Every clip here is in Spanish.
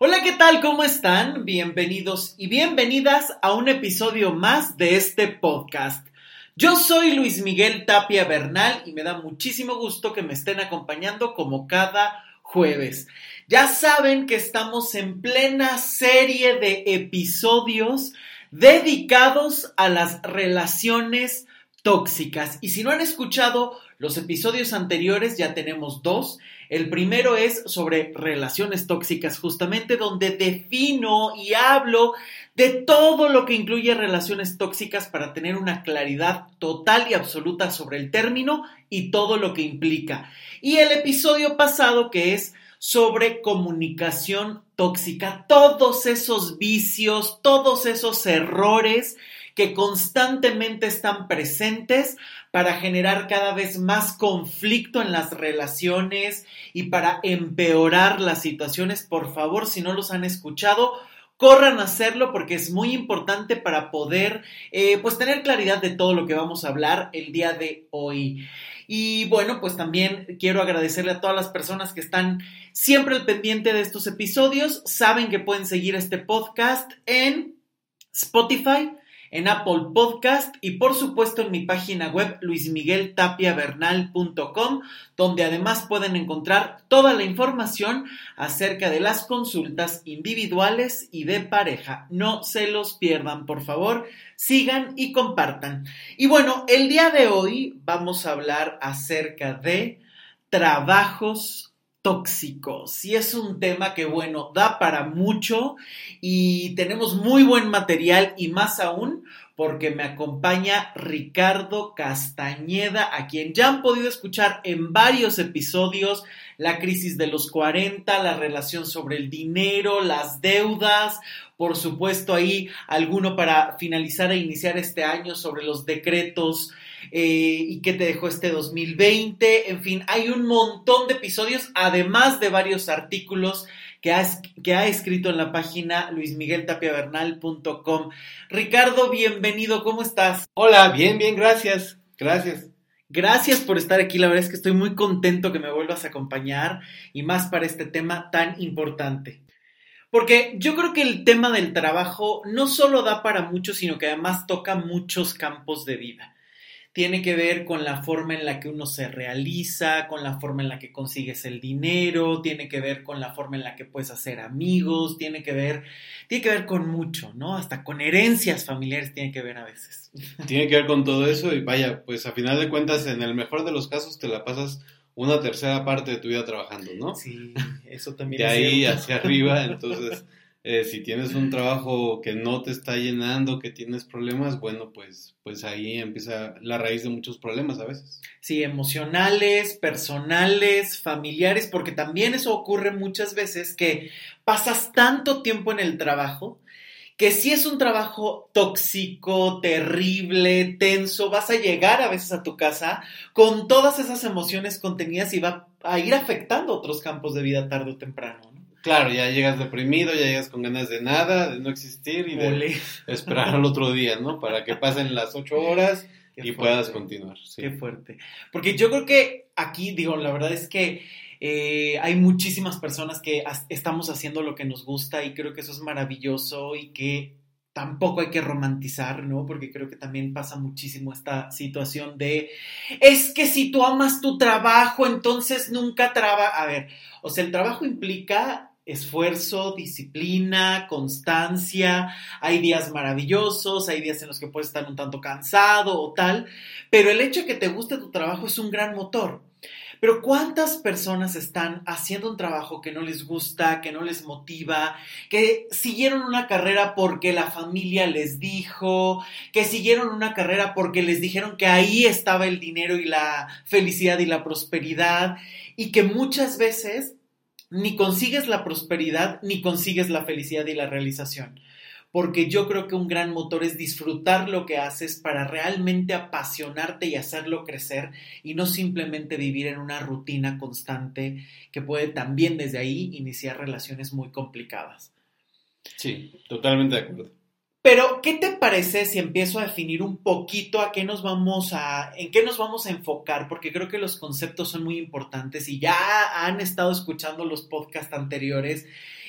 Hola, ¿qué tal? ¿Cómo están? Bienvenidos y bienvenidas a un episodio más de este podcast. Yo soy Luis Miguel Tapia Bernal y me da muchísimo gusto que me estén acompañando como cada jueves. Ya saben que estamos en plena serie de episodios dedicados a las relaciones tóxicas. Y si no han escuchado los episodios anteriores, ya tenemos dos. El primero es sobre relaciones tóxicas, justamente donde defino y hablo de todo lo que incluye relaciones tóxicas para tener una claridad total y absoluta sobre el término y todo lo que implica. Y el episodio pasado que es sobre comunicación tóxica, todos esos vicios, todos esos errores que constantemente están presentes para generar cada vez más conflicto en las relaciones y para empeorar las situaciones. Por favor, si no los han escuchado, corran a hacerlo porque es muy importante para poder eh, pues tener claridad de todo lo que vamos a hablar el día de hoy. Y bueno, pues también quiero agradecerle a todas las personas que están siempre al pendiente de estos episodios. Saben que pueden seguir este podcast en Spotify, en Apple Podcast y por supuesto en mi página web luismigueltapiavernal.com, donde además pueden encontrar toda la información acerca de las consultas individuales y de pareja. No se los pierdan, por favor, sigan y compartan. Y bueno, el día de hoy vamos a hablar acerca de trabajos tóxicos. Y es un tema que, bueno, da para mucho y tenemos muy buen material y más aún porque me acompaña Ricardo Castañeda, a quien ya han podido escuchar en varios episodios, la crisis de los 40, la relación sobre el dinero, las deudas, por supuesto ahí alguno para finalizar e iniciar este año sobre los decretos eh, y qué te dejó este 2020. En fin, hay un montón de episodios, además de varios artículos que ha, que ha escrito en la página luismigueltapiavernal.com. Ricardo, bienvenido, ¿cómo estás? Hola, bien, bien, gracias, gracias. Gracias por estar aquí, la verdad es que estoy muy contento que me vuelvas a acompañar y más para este tema tan importante. Porque yo creo que el tema del trabajo no solo da para mucho, sino que además toca muchos campos de vida tiene que ver con la forma en la que uno se realiza, con la forma en la que consigues el dinero, tiene que ver con la forma en la que puedes hacer amigos, tiene que ver, tiene que ver con mucho, ¿no? Hasta con herencias familiares tiene que ver a veces. Tiene que ver con todo eso y vaya, pues a final de cuentas, en el mejor de los casos te la pasas una tercera parte de tu vida trabajando, ¿no? Sí, eso también. De ahí hacia arriba, entonces eh, si tienes un trabajo que no te está llenando, que tienes problemas, bueno, pues, pues ahí empieza la raíz de muchos problemas a veces. Sí, emocionales, personales, familiares, porque también eso ocurre muchas veces que pasas tanto tiempo en el trabajo que si es un trabajo tóxico, terrible, tenso, vas a llegar a veces a tu casa con todas esas emociones contenidas y va a ir afectando otros campos de vida tarde o temprano. Claro, ya llegas deprimido, ya llegas con ganas de nada, de no existir y de esperar al otro día, ¿no? Para que pasen las ocho horas y puedas continuar. Qué fuerte. Porque yo creo que aquí, digo, la verdad es que eh, hay muchísimas personas que estamos haciendo lo que nos gusta y creo que eso es maravilloso y que tampoco hay que romantizar, ¿no? Porque creo que también pasa muchísimo esta situación de, es que si tú amas tu trabajo, entonces nunca traba. A ver, o sea, el trabajo implica esfuerzo, disciplina, constancia, hay días maravillosos, hay días en los que puedes estar un tanto cansado o tal, pero el hecho de que te guste tu trabajo es un gran motor. Pero ¿cuántas personas están haciendo un trabajo que no les gusta, que no les motiva, que siguieron una carrera porque la familia les dijo, que siguieron una carrera porque les dijeron que ahí estaba el dinero y la felicidad y la prosperidad y que muchas veces ni consigues la prosperidad, ni consigues la felicidad y la realización. Porque yo creo que un gran motor es disfrutar lo que haces para realmente apasionarte y hacerlo crecer y no simplemente vivir en una rutina constante que puede también desde ahí iniciar relaciones muy complicadas. Sí, totalmente de acuerdo. Pero, ¿qué te parece si empiezo a definir un poquito a qué nos vamos a, en qué nos vamos a enfocar? Porque creo que los conceptos son muy importantes y ya han estado escuchando los podcasts anteriores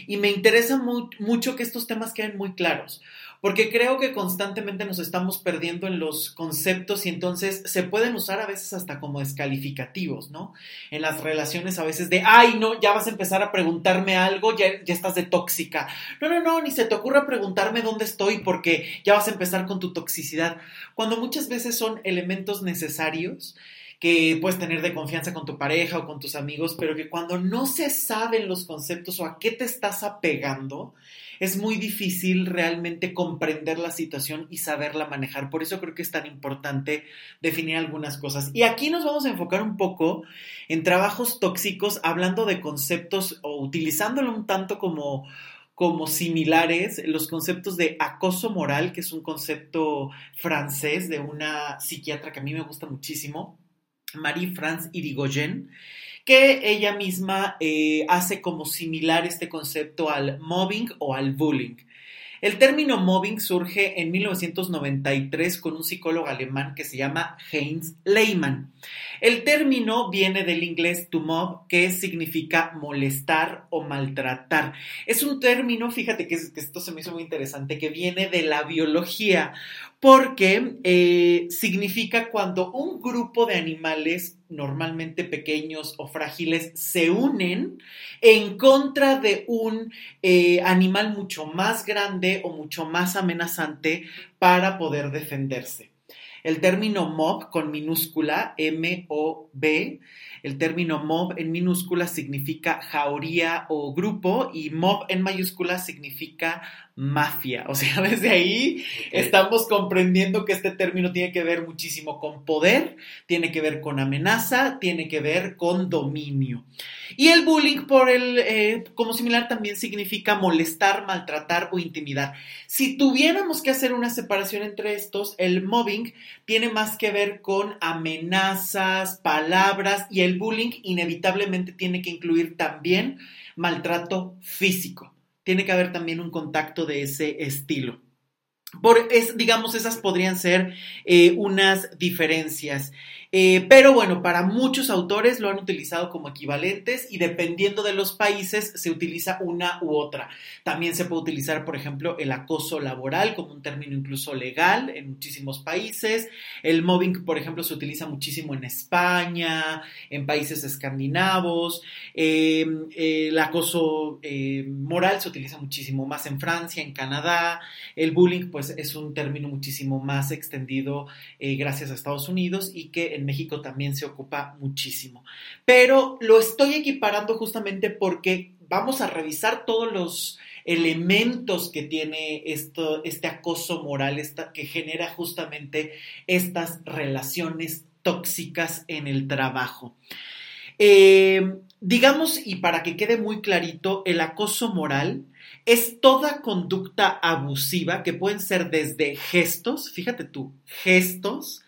y me interesa mucho que estos temas queden muy claros porque creo que constantemente nos estamos perdiendo en los conceptos y entonces se pueden usar a veces hasta como descalificativos, ¿no? En las relaciones a veces de, ay, no, ya vas a empezar a preguntarme algo, ya, ya estás de tóxica. No, no, no, ni se te ocurra preguntarme dónde estoy porque ya vas a empezar con tu toxicidad. Cuando muchas veces son elementos necesarios que puedes tener de confianza con tu pareja o con tus amigos, pero que cuando no se saben los conceptos o a qué te estás apegando, es muy difícil realmente comprender la situación y saberla manejar. Por eso creo que es tan importante definir algunas cosas. Y aquí nos vamos a enfocar un poco en trabajos tóxicos, hablando de conceptos o utilizándolo un tanto como como similares los conceptos de acoso moral, que es un concepto francés de una psiquiatra que a mí me gusta muchísimo, Marie-France Irigoyen, que ella misma eh, hace como similar este concepto al mobbing o al bullying. El término mobbing surge en 1993 con un psicólogo alemán que se llama Heinz Lehmann. El término viene del inglés to mob, que significa molestar o maltratar. Es un término, fíjate que, esto se me hizo muy interesante, que viene de la biología, porque eh, significa cuando un grupo de animales normalmente pequeños o frágiles se unen en contra de un eh, animal mucho más grande o mucho más amenazante para poder defenderse. El término mob con minúscula M-O-B el término mob en minúscula significa jauría o grupo y mob en mayúscula significa mafia. O sea, desde ahí estamos comprendiendo que este término tiene que ver muchísimo con poder, tiene que ver con amenaza, tiene que ver con dominio. Y el bullying, por el, eh, como similar, también significa molestar, maltratar o intimidar. Si tuviéramos que hacer una separación entre estos, el mobbing tiene más que ver con amenazas, palabras y el bullying inevitablemente tiene que incluir también maltrato físico tiene que haber también un contacto de ese estilo. Por, es, digamos, esas podrían ser eh, unas diferencias. Eh, pero bueno, para muchos autores lo han utilizado como equivalentes y dependiendo de los países se utiliza una u otra. También se puede utilizar, por ejemplo, el acoso laboral como un término incluso legal en muchísimos países. El mobbing, por ejemplo, se utiliza muchísimo en España, en países escandinavos. Em, el acoso eh, moral se utiliza muchísimo más en Francia, en Canadá. El bullying, pues, es un término muchísimo más extendido eh, gracias a Estados Unidos y que en México también se ocupa muchísimo. Pero lo estoy equiparando justamente porque vamos a revisar todos los elementos que tiene esto, este acoso moral que genera justamente estas relaciones tóxicas en el trabajo. Eh, digamos, y para que quede muy clarito, el acoso moral es toda conducta abusiva que pueden ser desde gestos, fíjate tú, gestos,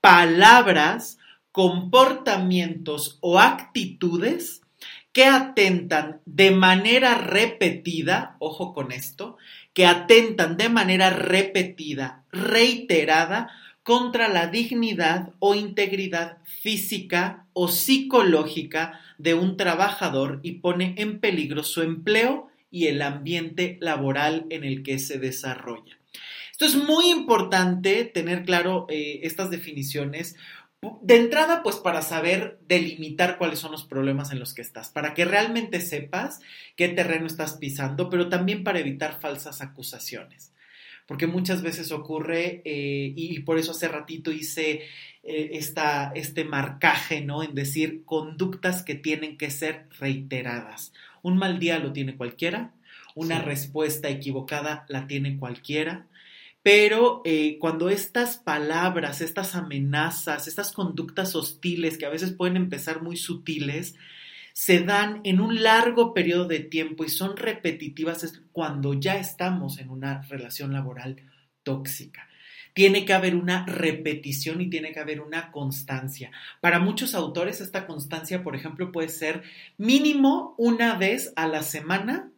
palabras, comportamientos o actitudes que atentan de manera repetida, ojo con esto, que atentan de manera repetida, reiterada, contra la dignidad o integridad física o psicológica de un trabajador y pone en peligro su empleo y el ambiente laboral en el que se desarrolla. Esto es muy importante tener claro eh, estas definiciones. De entrada, pues para saber delimitar cuáles son los problemas en los que estás, para que realmente sepas qué terreno estás pisando, pero también para evitar falsas acusaciones. Porque muchas veces ocurre, eh, y por eso hace ratito hice eh, esta, este marcaje, ¿no? En decir conductas que tienen que ser reiteradas. Un mal día lo tiene cualquiera, una respuesta equivocada la tiene cualquiera, pero eh, cuando estas palabras, estas amenazas, estas conductas hostiles, que a veces pueden empezar muy sutiles, se dan en un largo periodo de tiempo y son repetitivas es cuando ya estamos en una relación laboral tóxica. Tiene que haber una repetición y tiene que haber una constancia. Para muchos autores esta constancia, por ejemplo, puede ser mínimo una vez a la semana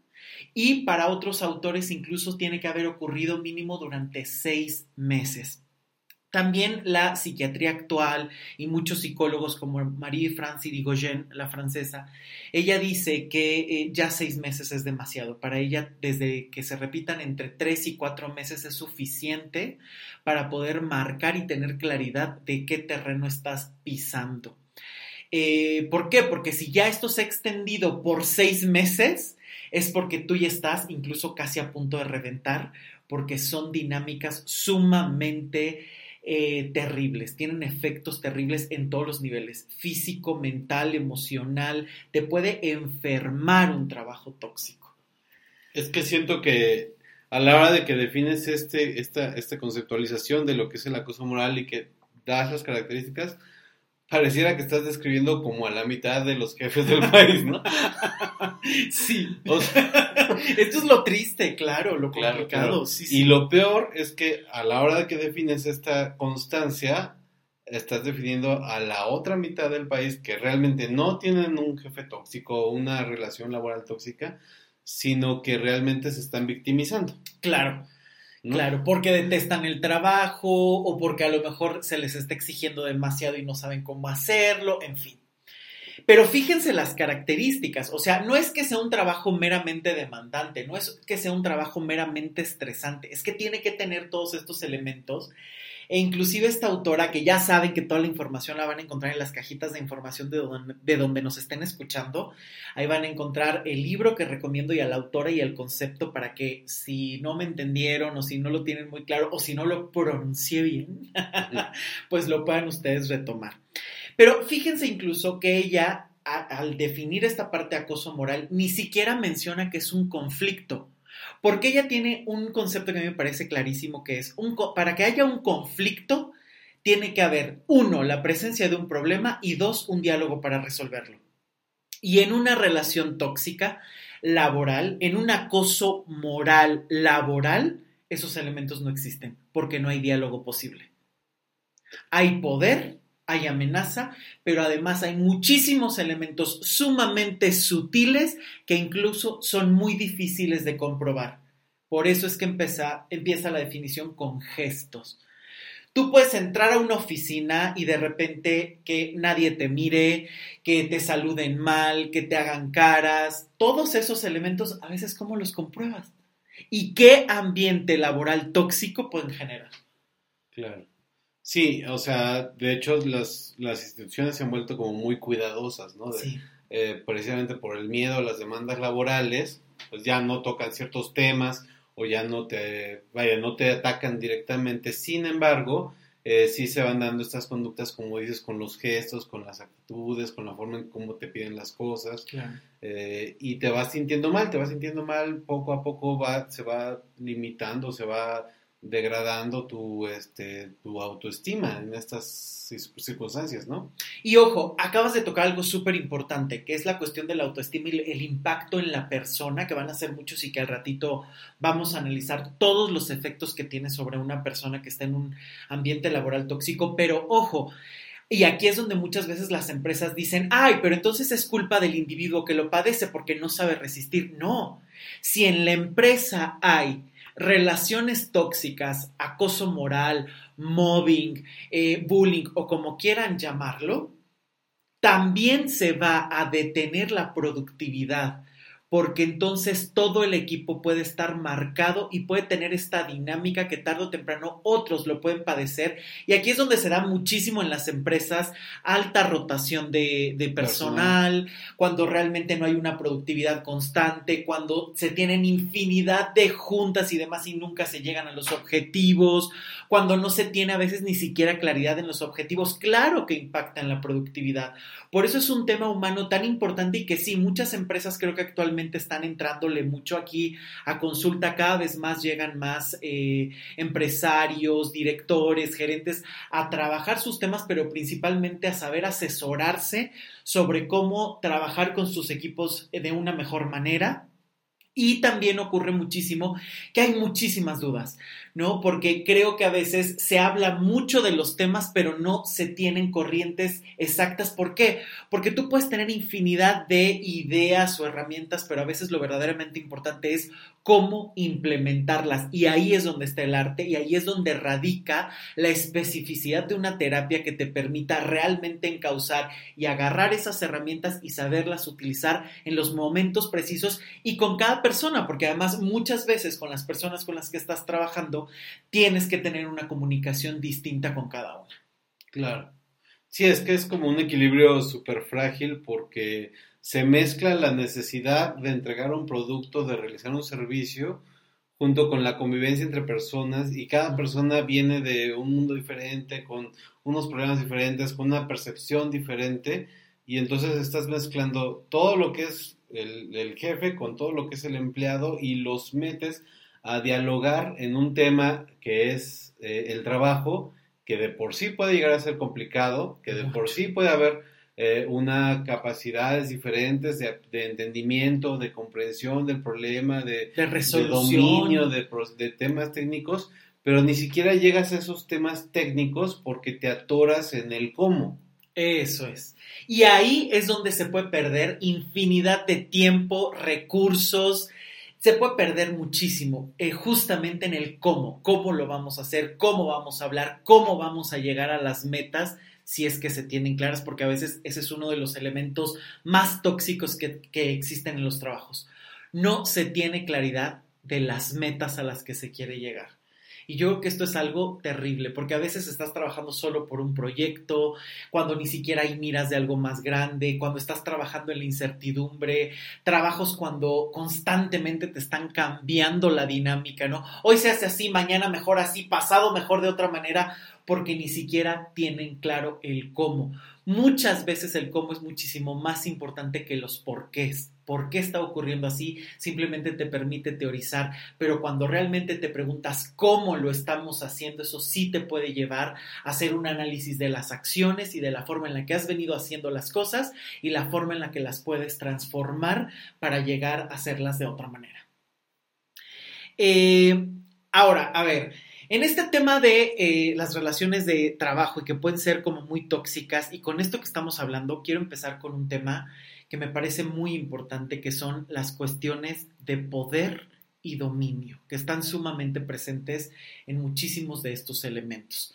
Y para otros autores incluso tiene que haber ocurrido mínimo durante seis meses. También la psiquiatría actual y muchos psicólogos como Marie-France Irigoyen, la francesa, ella dice que eh, ya seis meses es demasiado. Para ella, desde que se repitan entre tres y cuatro meses es suficiente para poder marcar y tener claridad de qué terreno estás pisando. Eh, ¿Por qué? Porque si ya esto se ha extendido por seis meses, es porque tú ya estás incluso casi a punto de reventar, porque son dinámicas sumamente eh, terribles, tienen efectos terribles en todos los niveles, físico, mental, emocional, te puede enfermar un trabajo tóxico. Es que siento que a la hora de que defines este, esta, esta conceptualización de lo que es el acoso moral y que das las características, pareciera que estás describiendo como a la mitad de los jefes del país, ¿no? sí. Esto es lo triste, claro, lo complicado. Y lo peor es que a la hora de que defines esta constancia, estás definiendo a la otra mitad del país que realmente no tienen un jefe tóxico o una relación laboral tóxica, sino que realmente se están victimizando. Claro. Claro, porque detestan el trabajo o porque a lo mejor se les está exigiendo demasiado y no saben cómo hacerlo, en fin. Pero fíjense las características, o sea, no es que sea un trabajo meramente demandante, no es que sea un trabajo meramente estresante, es que tiene que tener todos estos elementos e inclusive esta autora, que ya saben que toda la información la van a encontrar en las cajitas de información de donde, de donde nos estén escuchando, ahí van a encontrar el libro que recomiendo y a la autora y el concepto para que si no me entendieron o si no lo tienen muy claro o si no lo pronuncié bien, pues lo puedan ustedes retomar. Pero fíjense incluso que ella, al definir esta parte de acoso moral, ni siquiera menciona que es un conflicto porque ella tiene un concepto que a mí me parece clarísimo, que es, un, para que haya un conflicto, tiene que haber, uno, la presencia de un problema y dos, un diálogo para resolverlo. Y en una relación tóxica laboral, en un acoso moral laboral, esos elementos no existen, porque no hay diálogo posible. Hay poder hay amenaza, pero además hay muchísimos elementos sumamente sutiles que incluso son muy difíciles de comprobar. Por eso es que empieza, la definición con gestos. Tú puedes entrar a una oficina y de repente que nadie te mire, que te saluden mal, que te hagan caras, todos esos elementos, a veces, ¿cómo los compruebas? ¿Y qué ambiente laboral tóxico pueden generar? Claro. Sí, o sea, de hecho las, las instituciones se han vuelto como muy cuidadosas, ¿no? sí. Eh, precisamente por el miedo a las demandas laborales, pues ya no tocan ciertos temas o ya no te, vaya, no te atacan directamente. Sin embargo, eh, sí se van dando estas conductas, como dices, con los gestos, con las actitudes, con la forma en cómo te piden las cosas. Eh, y te vas sintiendo mal, te vas sintiendo mal, poco a poco va, se va limitando, se va degradando tu, este, tu autoestima en estas circunstancias, ¿no? Y ojo, acabas de tocar algo súper importante, que es la cuestión de la autoestima y el impacto en la persona, que van a ser muchos y que al ratito vamos a analizar todos los efectos que tiene sobre una persona que está en un ambiente laboral tóxico, pero ojo, y aquí es donde muchas veces las empresas dicen, ay, pero entonces es culpa del individuo que lo padece porque no sabe resistir. No, si en la empresa hay relaciones tóxicas, acoso moral, mobbing, eh, bullying o como quieran llamarlo, también se va a detener la productividad porque entonces todo el equipo puede estar marcado y puede tener esta dinámica que tarde o temprano otros lo pueden padecer. Y aquí es donde se da muchísimo en las empresas alta rotación de, personal, cuando realmente no hay una productividad constante, cuando se tienen infinidad de juntas y demás y nunca se llegan a los objetivos, cuando no se tiene a veces ni siquiera claridad en los objetivos, claro que impacta en la productividad. Por eso es un tema humano tan importante y que sí, muchas empresas creo que actualmente están entrándole mucho aquí a consulta, cada vez más llegan más eh, empresarios, directores, gerentes a trabajar sus temas, pero principalmente a saber asesorarse sobre cómo trabajar con sus equipos de una mejor manera Y también ocurre muchísimo que hay muchísimas dudas. ¿No? Porque creo que a veces se habla mucho de los temas, pero no se tienen corrientes exactas. ¿Por qué? Porque tú puedes tener infinidad de ideas o herramientas, pero a veces lo verdaderamente importante es cómo implementarlas. Y ahí es donde está el arte y ahí es donde radica la especificidad de una terapia que te permita realmente encauzar y agarrar esas herramientas y saberlas utilizar en los momentos precisos y con cada persona, porque además muchas veces con las personas con las que estás trabajando tienes que tener una comunicación distinta con cada una. Claro. Sí, es que es como un equilibrio súper frágil porque se mezcla la necesidad de entregar un producto, de realizar un servicio, junto con la convivencia entre personas y cada persona viene de un mundo diferente, con unos problemas diferentes, con una percepción diferente y entonces estás mezclando todo lo que es el, el jefe con todo lo que es el empleado y los metes a dialogar en un tema que es eh, el trabajo, que de por sí puede llegar a ser complicado, que de por sí puede haber eh, una capacidades diferentes de, entendimiento, de comprensión del problema, de, de dominio, de, de temas técnicos, pero ni siquiera llegas a esos temas técnicos porque te atoras en el cómo. Eso es. Y ahí es donde se puede perder infinidad de tiempo, recursos, se puede perder muchísimo eh, justamente en el cómo, cómo lo vamos a hacer, cómo vamos a hablar, cómo vamos a llegar a las metas si es que se tienen claras, porque a veces ese es uno de los elementos más tóxicos que, que existen en los trabajos. No se tiene claridad de las metas a las que se quiere llegar. Y yo creo que esto es algo terrible, porque a veces estás trabajando solo por un proyecto, cuando ni siquiera hay miras de algo más grande, cuando estás trabajando en la incertidumbre, trabajos cuando constantemente te están cambiando la dinámica, ¿no? Hoy se hace así, mañana mejor así, pasado mejor de otra manera, porque ni siquiera tienen claro el cómo. Muchas veces el cómo es muchísimo más importante que los porqués. ¿Por qué está ocurriendo así? Simplemente te permite teorizar, pero cuando realmente te preguntas cómo lo estamos haciendo, eso sí te puede llevar a hacer un análisis de las acciones y de la forma en la que has venido haciendo las cosas y la forma en la que las puedes transformar para llegar a hacerlas de otra manera. Eh, ahora, a ver, en este tema de eh, las relaciones de trabajo y que pueden ser como muy tóxicas, y con esto que estamos hablando, quiero empezar con un tema que me parece muy importante, que son las cuestiones de poder y dominio, que están sumamente presentes en muchísimos de estos elementos.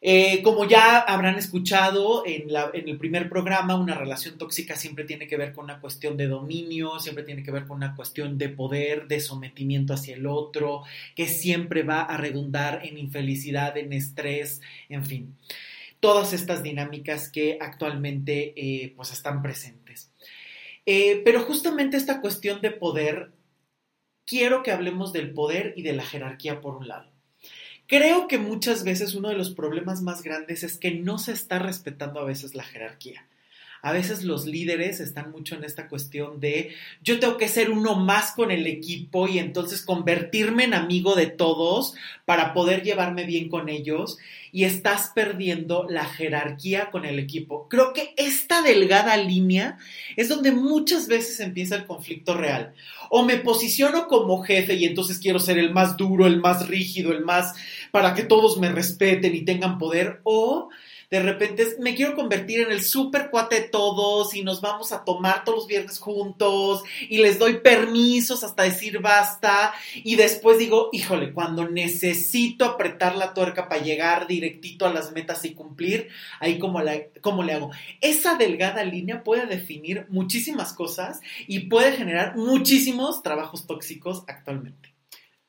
Eh, como ya habrán escuchado en, el primer programa, una relación tóxica siempre tiene que ver con una cuestión de dominio, siempre tiene que ver con una cuestión de poder, de sometimiento hacia el otro, que siempre va a redundar en infelicidad, en estrés, en fin. Todas estas dinámicas que actualmente eh, pues están presentes. Eh, pero justamente esta cuestión de poder, quiero que hablemos del poder y de la jerarquía por un lado. Creo que muchas veces uno de los problemas más grandes es que no se está respetando a veces la jerarquía. A veces los líderes están mucho en esta cuestión de yo tengo que ser uno más con el equipo y entonces convertirme en amigo de todos para poder llevarme bien con ellos y estás perdiendo la jerarquía con el equipo. Creo que esta delgada línea es donde muchas veces empieza el conflicto real. O me posiciono como jefe y entonces quiero ser el más duro, el más rígido, el más para que todos me respeten y tengan poder, o de repente me quiero convertir en el super cuate de todos y nos vamos a tomar todos los viernes juntos y les doy permisos hasta decir basta y después digo, híjole, cuando necesito apretar la tuerca para llegar directito a las metas y cumplir, ahí como, la, como le hago. Esa delgada línea puede definir muchísimas cosas y puede generar muchísimos trabajos tóxicos actualmente.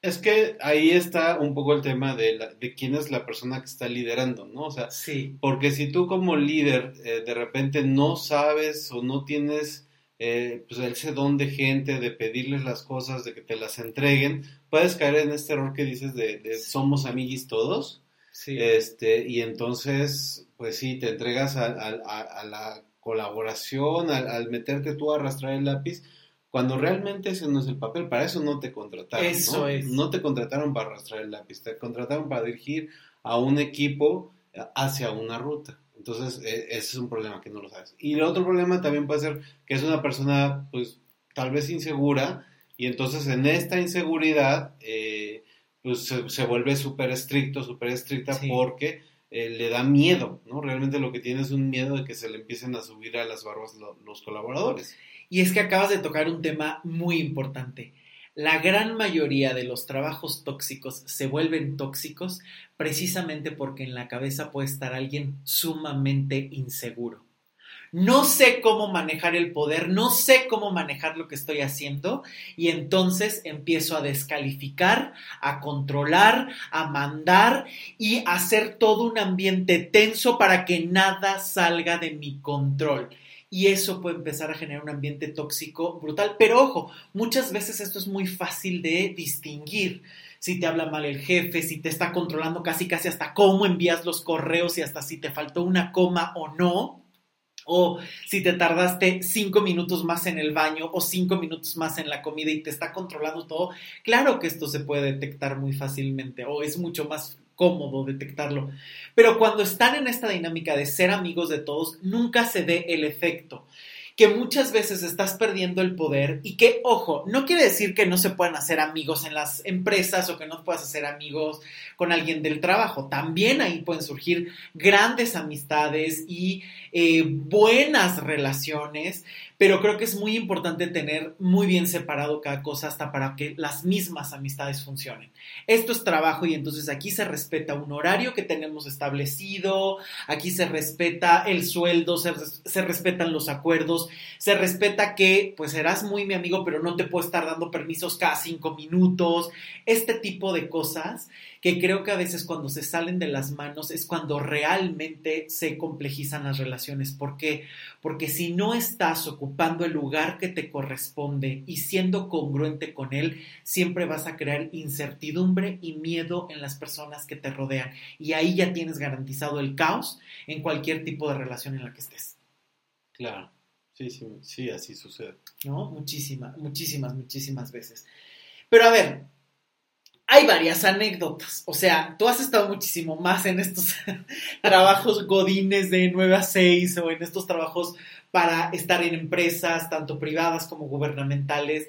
Es que ahí está un poco el tema de, la, de quién es la persona que está liderando, ¿no? O sea, sí. porque si tú como líder eh, de repente no sabes o no tienes eh, pues ese don de gente, de pedirles las cosas, de que te las entreguen, puedes caer en este error que dices de, somos amiguis todos. Sí. Este, y entonces, pues sí, te entregas a, a la colaboración, al meterte tú a arrastrar el lápiz, cuando realmente ese no es el papel, para eso no te contrataron. Eso ¿no? es. No te contrataron para arrastrar el lápiz, te contrataron para dirigir a un equipo hacia una ruta. Entonces, e, ese es un problema que no lo sabes. Y el otro problema también puede ser que es una persona, pues, tal vez insegura Y entonces en esta inseguridad, eh, pues se, vuelve súper estricto, súper estricta porque eh, le da miedo, ¿no? Realmente lo que tiene es un miedo de que se le empiecen a subir a las barbas los colaboradores. Y es que acabas de tocar un tema muy importante. La gran mayoría de los trabajos tóxicos se vuelven tóxicos precisamente porque en la cabeza puede estar alguien sumamente inseguro. No sé cómo manejar el poder, no sé cómo manejar lo que estoy haciendo y entonces empiezo a descalificar, a controlar, a mandar y hacer todo un ambiente tenso para que nada salga de mi control y eso puede empezar a generar un ambiente tóxico brutal. Pero ojo, muchas veces esto es muy fácil de distinguir. Si te habla mal el jefe, si te está controlando casi casi hasta cómo envías los correos y hasta si te faltó una coma o no, o si te tardaste cinco minutos más en el baño o cinco minutos más en la comida y te está controlando todo, claro que esto se puede detectar muy fácilmente o es mucho más cómodo detectarlo. Pero cuando están en esta dinámica de ser amigos de todos, nunca se dé el efecto que muchas veces estás perdiendo el poder y que, ojo, no quiere decir que no se puedan hacer amigos en las empresas o que no puedas hacer amigos con alguien del trabajo. También ahí pueden surgir grandes amistades y eh, buenas relaciones pero creo que es muy importante tener muy bien separado cada cosa hasta para que las mismas amistades funcionen. Esto es trabajo y entonces aquí se respeta un horario que tenemos establecido, aquí se respeta el sueldo, se, respetan los acuerdos, se respeta que pues serás muy mi amigo, pero no te puedo estar dando permisos cada cinco minutos, este tipo de cosas que creo que a veces cuando se salen de las manos es cuando realmente se complejizan las relaciones. ¿Por qué? Porque si no estás ocupando el lugar que te corresponde y siendo congruente con él, siempre vas a crear incertidumbre y miedo en las personas que te rodean. Y ahí ya tienes garantizado el caos en cualquier tipo de relación en la que estés. Claro. Sí, sí, sí, así sucede. ¿No? Muchísimas, muchísimas, muchísimas veces. Pero a ver, hay varias anécdotas. O sea, tú has estado muchísimo más en estos trabajos godines de 9 a 6 o en estos trabajos para estar en empresas, tanto privadas como gubernamentales.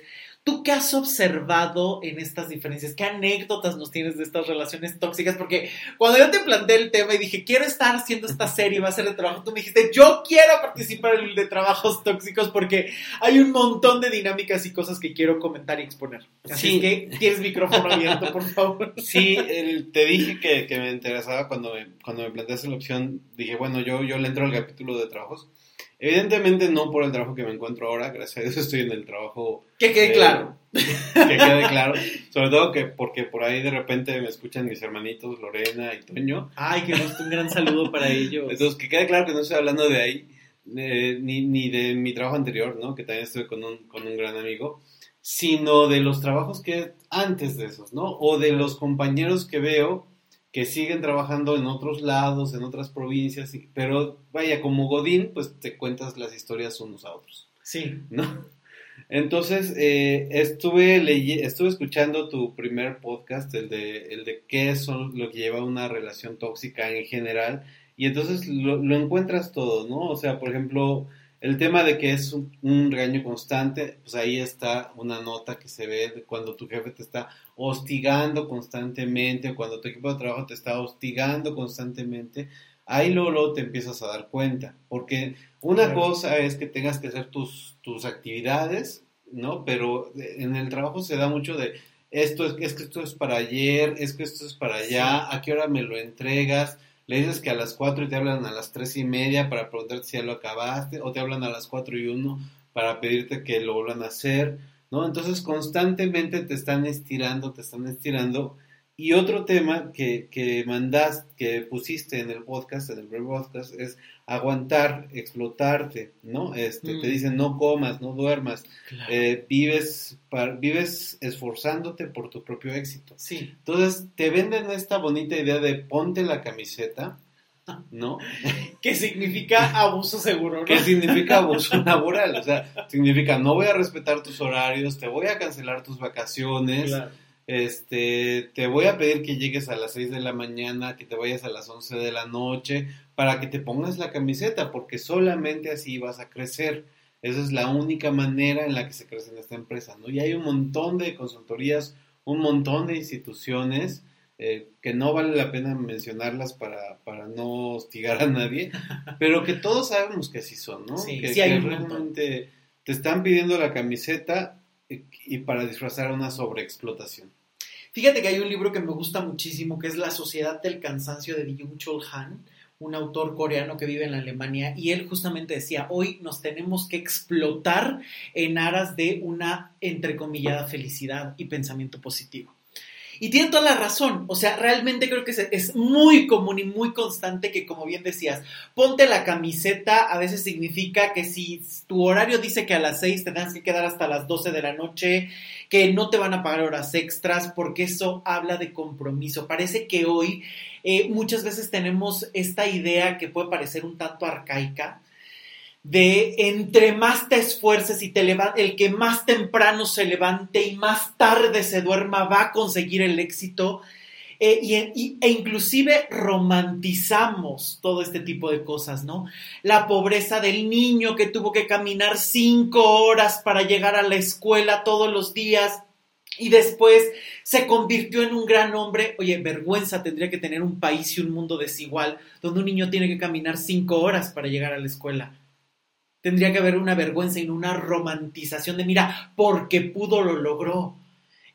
¿Tú qué has observado en estas diferencias? ¿Qué anécdotas nos tienes de estas relaciones tóxicas? Porque cuando yo te planteé el tema y dije, quiero estar haciendo esta serie, va a ser de trabajo, tú me dijiste, yo quiero participar en el de trabajos tóxicos porque hay un montón de dinámicas y cosas que quiero comentar y exponer. Así que tienes micrófono abierto, por favor. Sí, te dije que, me interesaba cuando me, cuando me planteaste la opción, dije, bueno, yo, yo le entro al capítulo de trabajos. Evidentemente no por el trabajo que me encuentro ahora, gracias a Dios estoy en el trabajo... Que quede claro. Que quede claro. Sobre todo que porque por ahí de repente me escuchan mis hermanitos Lorena y Toño. Ay, que gusto, un gran saludo para ellos. Entonces, que quede claro que no estoy hablando de ahí, ni, ni de mi trabajo anterior, ¿no? Que también estoy con un, con un gran amigo, sino de los trabajos que antes de esos, ¿no? O de los compañeros que veo que siguen trabajando en otros lados, en otras provincias, pero vaya, como Godín, pues te cuentas las historias unos a otros. Sí. ¿No? Entonces, eh, estuve, estuve escuchando tu primer podcast, el de, el de qué es lo que lleva una relación tóxica en general, y entonces lo, lo encuentras todo, ¿no? O sea, por ejemplo, el tema de que es un, regaño constante, pues ahí está una nota que se ve cuando tu jefe te está hostigando constantemente, o cuando tu equipo de trabajo te está hostigando constantemente, ahí luego, te empiezas a dar cuenta. Porque una cosa es que tengas que hacer tus, tus actividades, ¿no? Pero en el trabajo se da mucho de esto es, es que esto es para ayer, es que esto es para allá, a qué hora me lo entregas le dices que a las 4 y te hablan a las tres y media para preguntarte si ya lo acabaste, o te hablan a las 4 y 1 para pedirte que lo vuelvan a hacer, ¿no? Entonces constantemente te están estirando, te están estirando. Y otro tema que, que mandaste, que pusiste en el podcast, en el primer podcast, es aguantar, explotarte, ¿no? Este, Te mm. dicen no comas, no duermas, eh, vives, vives esforzándote por tu propio éxito. Sí. Entonces te venden esta bonita idea de ponte la camiseta, ¿no? ¿Qué significa abuso seguro, ¿no? ¿Qué significa abuso laboral? O sea, significa no voy a respetar tus horarios, te voy a cancelar tus vacaciones. Este, te voy a pedir que llegues a las 6 de la mañana, que te vayas a las 11 de la noche, para que te pongas la camiseta, porque solamente así vas a crecer. Esa es la única manera en la que se crece en esta empresa, ¿no? Y hay un montón de consultorías, un montón de instituciones eh, que no vale la pena mencionarlas para, para, no hostigar a nadie, pero que todos sabemos que sí son, ¿no? Sí, que, sí hay que un realmente te están pidiendo la camiseta y, y para disfrazar una sobreexplotación. Fíjate que hay un libro que me gusta muchísimo, que es La Sociedad del Cansancio de Byung-Chul Han, un autor coreano que vive en Alemania, y él justamente decía, hoy nos tenemos que explotar en aras de una entrecomillada felicidad y pensamiento positivo. Y tiene toda la razón, o sea, realmente creo que es muy común y muy constante que, como bien decías, ponte la camiseta, a veces significa que si tu horario dice que a las 6 te tendrás que quedar hasta las 12 de la noche, que no te van a pagar horas extras, porque eso habla de compromiso. Parece que hoy eh, muchas veces tenemos esta idea que puede parecer un tanto arcaica, de entre más te esfuerces y te levantes, el que más temprano se levante y más tarde se duerma va a conseguir el éxito. Eh, y, e inclusive romantizamos todo este tipo de cosas, ¿no? La pobreza del niño que tuvo que caminar cinco horas para llegar a la escuela todos los días y después se convirtió en un gran hombre. Oye, vergüenza tendría que tener un país y un mundo desigual donde un niño tiene que caminar cinco horas para llegar a la escuela. Tendría que haber una vergüenza y una romantización de, mira, porque pudo lo logró.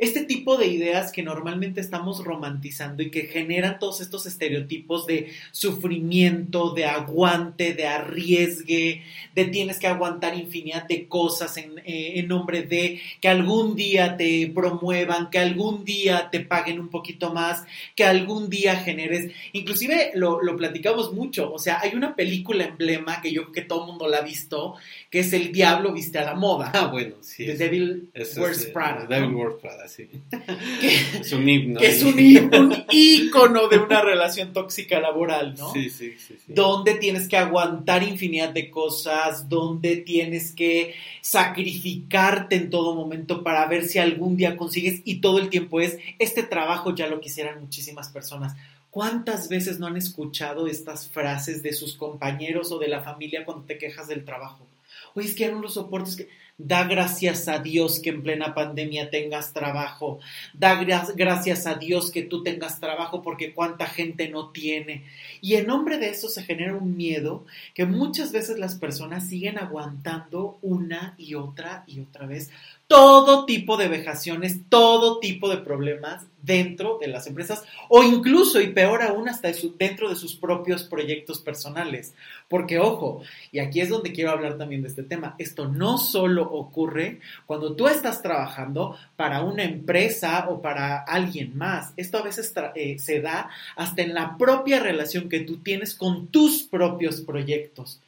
Este tipo de ideas que normalmente estamos romantizando y que generan todos estos estereotipos de sufrimiento, de aguante, de arriesgue, de tienes que aguantar infinidad de cosas en, eh, en, nombre de que algún día te promuevan, que algún día te paguen un poquito más, que algún día generes. Inclusive lo, lo platicamos mucho, o sea, hay una película emblema que yo creo que todo el mundo la ha visto, que es El Diablo viste a la moda. Ah, bueno, sí. The Devil Wears Prada. Devil ¿no? Wears Prada, sí. Que, es un himno. Que es un, un, ícono de una relación tóxica laboral, ¿no? Sí, sí, sí, sí. Donde tienes que aguantar infinidad de cosas, donde tienes que sacrificarte en todo momento para ver si algún día consigues y todo el tiempo es, este trabajo ya lo quisieran muchísimas personas. ¿Cuántas veces no han escuchado estas frases de sus compañeros o de la familia cuando te quejas del trabajo? Oye, es que ya no lo soporto, es que da gracias a Dios que en plena pandemia tengas trabajo, da gra gracias a Dios que tú tengas trabajo porque cuánta gente no tiene. Y en nombre de eso se genera un miedo que muchas veces las personas siguen aguantando una y otra y otra vez todo tipo de vejaciones, todo tipo de problemas dentro de las empresas o incluso y peor aún hasta dentro de sus propios proyectos personales. Porque ojo, y aquí es donde quiero hablar también de este tema, esto no solo ocurre cuando tú estás trabajando para una empresa o para alguien más, esto a veces eh, se da hasta en la propia relación que tú tienes con tus propios proyectos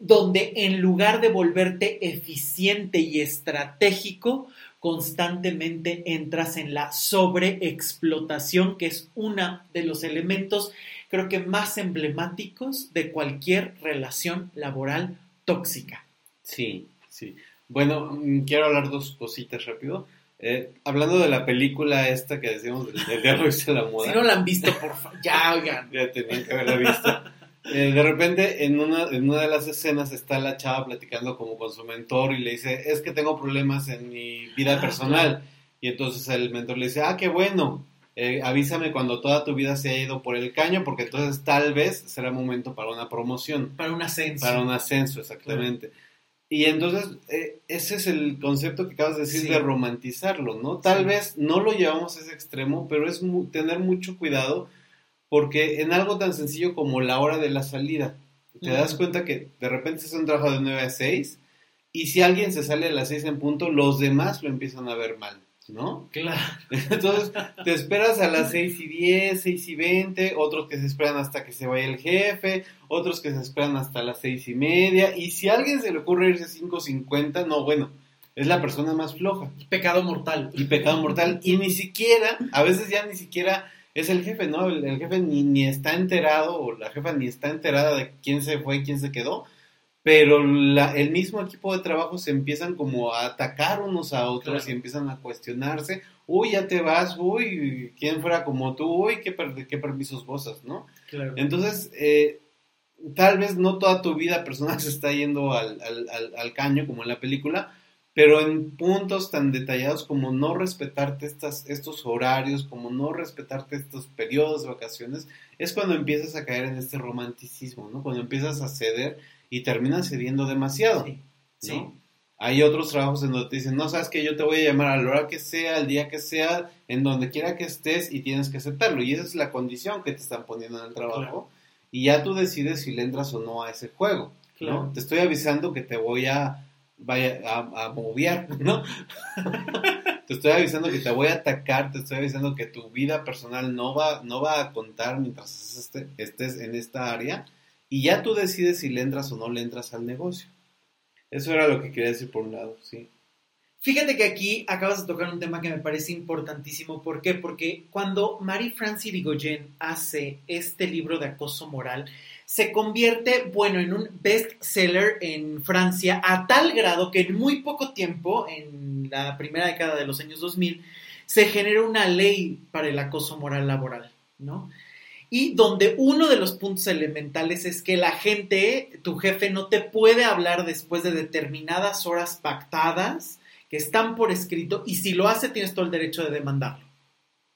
donde en lugar de volverte eficiente y estratégico, constantemente entras en la sobreexplotación, que es uno de los elementos creo que más emblemáticos de cualquier relación laboral tóxica. Sí, sí. Bueno, mm, quiero hablar dos cositas rápido. Eh, hablando de la película esta que decíamos del, diablo viste la moda. Si no la han visto, por favor, ya oigan. ya tenían que haberla visto. Eh, de repente en una, en una de las escenas está la chava platicando como con su mentor y le dice, es que tengo problemas en mi vida Ah, personal. claro. Y entonces el mentor le dice, ah, qué bueno, eh, avísame cuando toda tu vida se ha ido por el caño, porque entonces tal vez será momento para una promoción, Para un ascenso. para un ascenso, exactamente. Y entonces eh, ese es el concepto que acabas de decir Sí. de romantizarlo, ¿no? Tal Sí. vez no lo llevamos a ese extremo, pero es mu- tener mucho cuidado porque en algo tan sencillo como la hora de la salida, te das cuenta que de repente es un trabajo de 9 a 6 y si alguien se sale a las 6 en punto, los demás lo empiezan a ver mal, ¿no? Claro. Entonces te esperas a las 6 y 10, 6 y 20, otros que se esperan hasta que se vaya el jefe, otros que se esperan hasta las 6 y media y si a alguien se le ocurre irse 5.50, no, bueno, es la persona más floja Pecado mortal. y pecado mortal. Y ni siquiera, a veces ya ni siquiera es el jefe, ¿no? El, el jefe ni, ni está enterado o la jefa ni está enterada de quién se fue y quién se quedó. Pero la- el mismo equipo de trabajo se empiezan como a atacar unos a otros Claro. y empiezan a cuestionarse. Uy, ya te vas, uy, ¿quién fuera como tú? Uy, qué, per- qué permisos gozas, ¿no? Claro. Entonces, eh, tal vez no toda tu vida personal se está yendo al, al, caño como en la película, pero en puntos tan detallados como no respetarte estas, estos horarios, como no respetarte estos periodos de vacaciones, es cuando empiezas a caer en este romanticismo, ¿no? Cuando empiezas a ceder y terminas cediendo demasiado. Sí. Hay otros trabajos en donde te dicen, no sabes que yo te voy a llamar a la hora que sea, al día que sea, en donde quiera que estés y tienes que aceptarlo. Y esa es la condición que te están poniendo en el trabajo. Y ya tú decides si le entras o no a ese juego. ¿no? Te estoy avisando que te voy a, vaya, a, a moviar, ¿no? te estoy avisando que te voy a atacar, te estoy avisando que tu vida personal no va, no va a contar mientras este, estés en esta área. Y ya tú decides si le entras o no le entras al negocio. Eso era lo que quería decir por un lado, sí. Fíjate que aquí acabas de tocar un tema que me parece importantísimo. ¿Por qué? Porque cuando Marie Francie Vigoyen hace este libro de acoso moral, se convierte, bueno, en un bestseller en Francia a tal grado que en muy poco tiempo, en la primera década de los años 2000, se genera una ley para el acoso moral laboral, ¿no? y donde uno de los puntos elementales es que la gente, tu jefe, no te puede hablar después de determinadas horas pactadas que están por escrito y si lo hace tienes todo el derecho de demandarlo.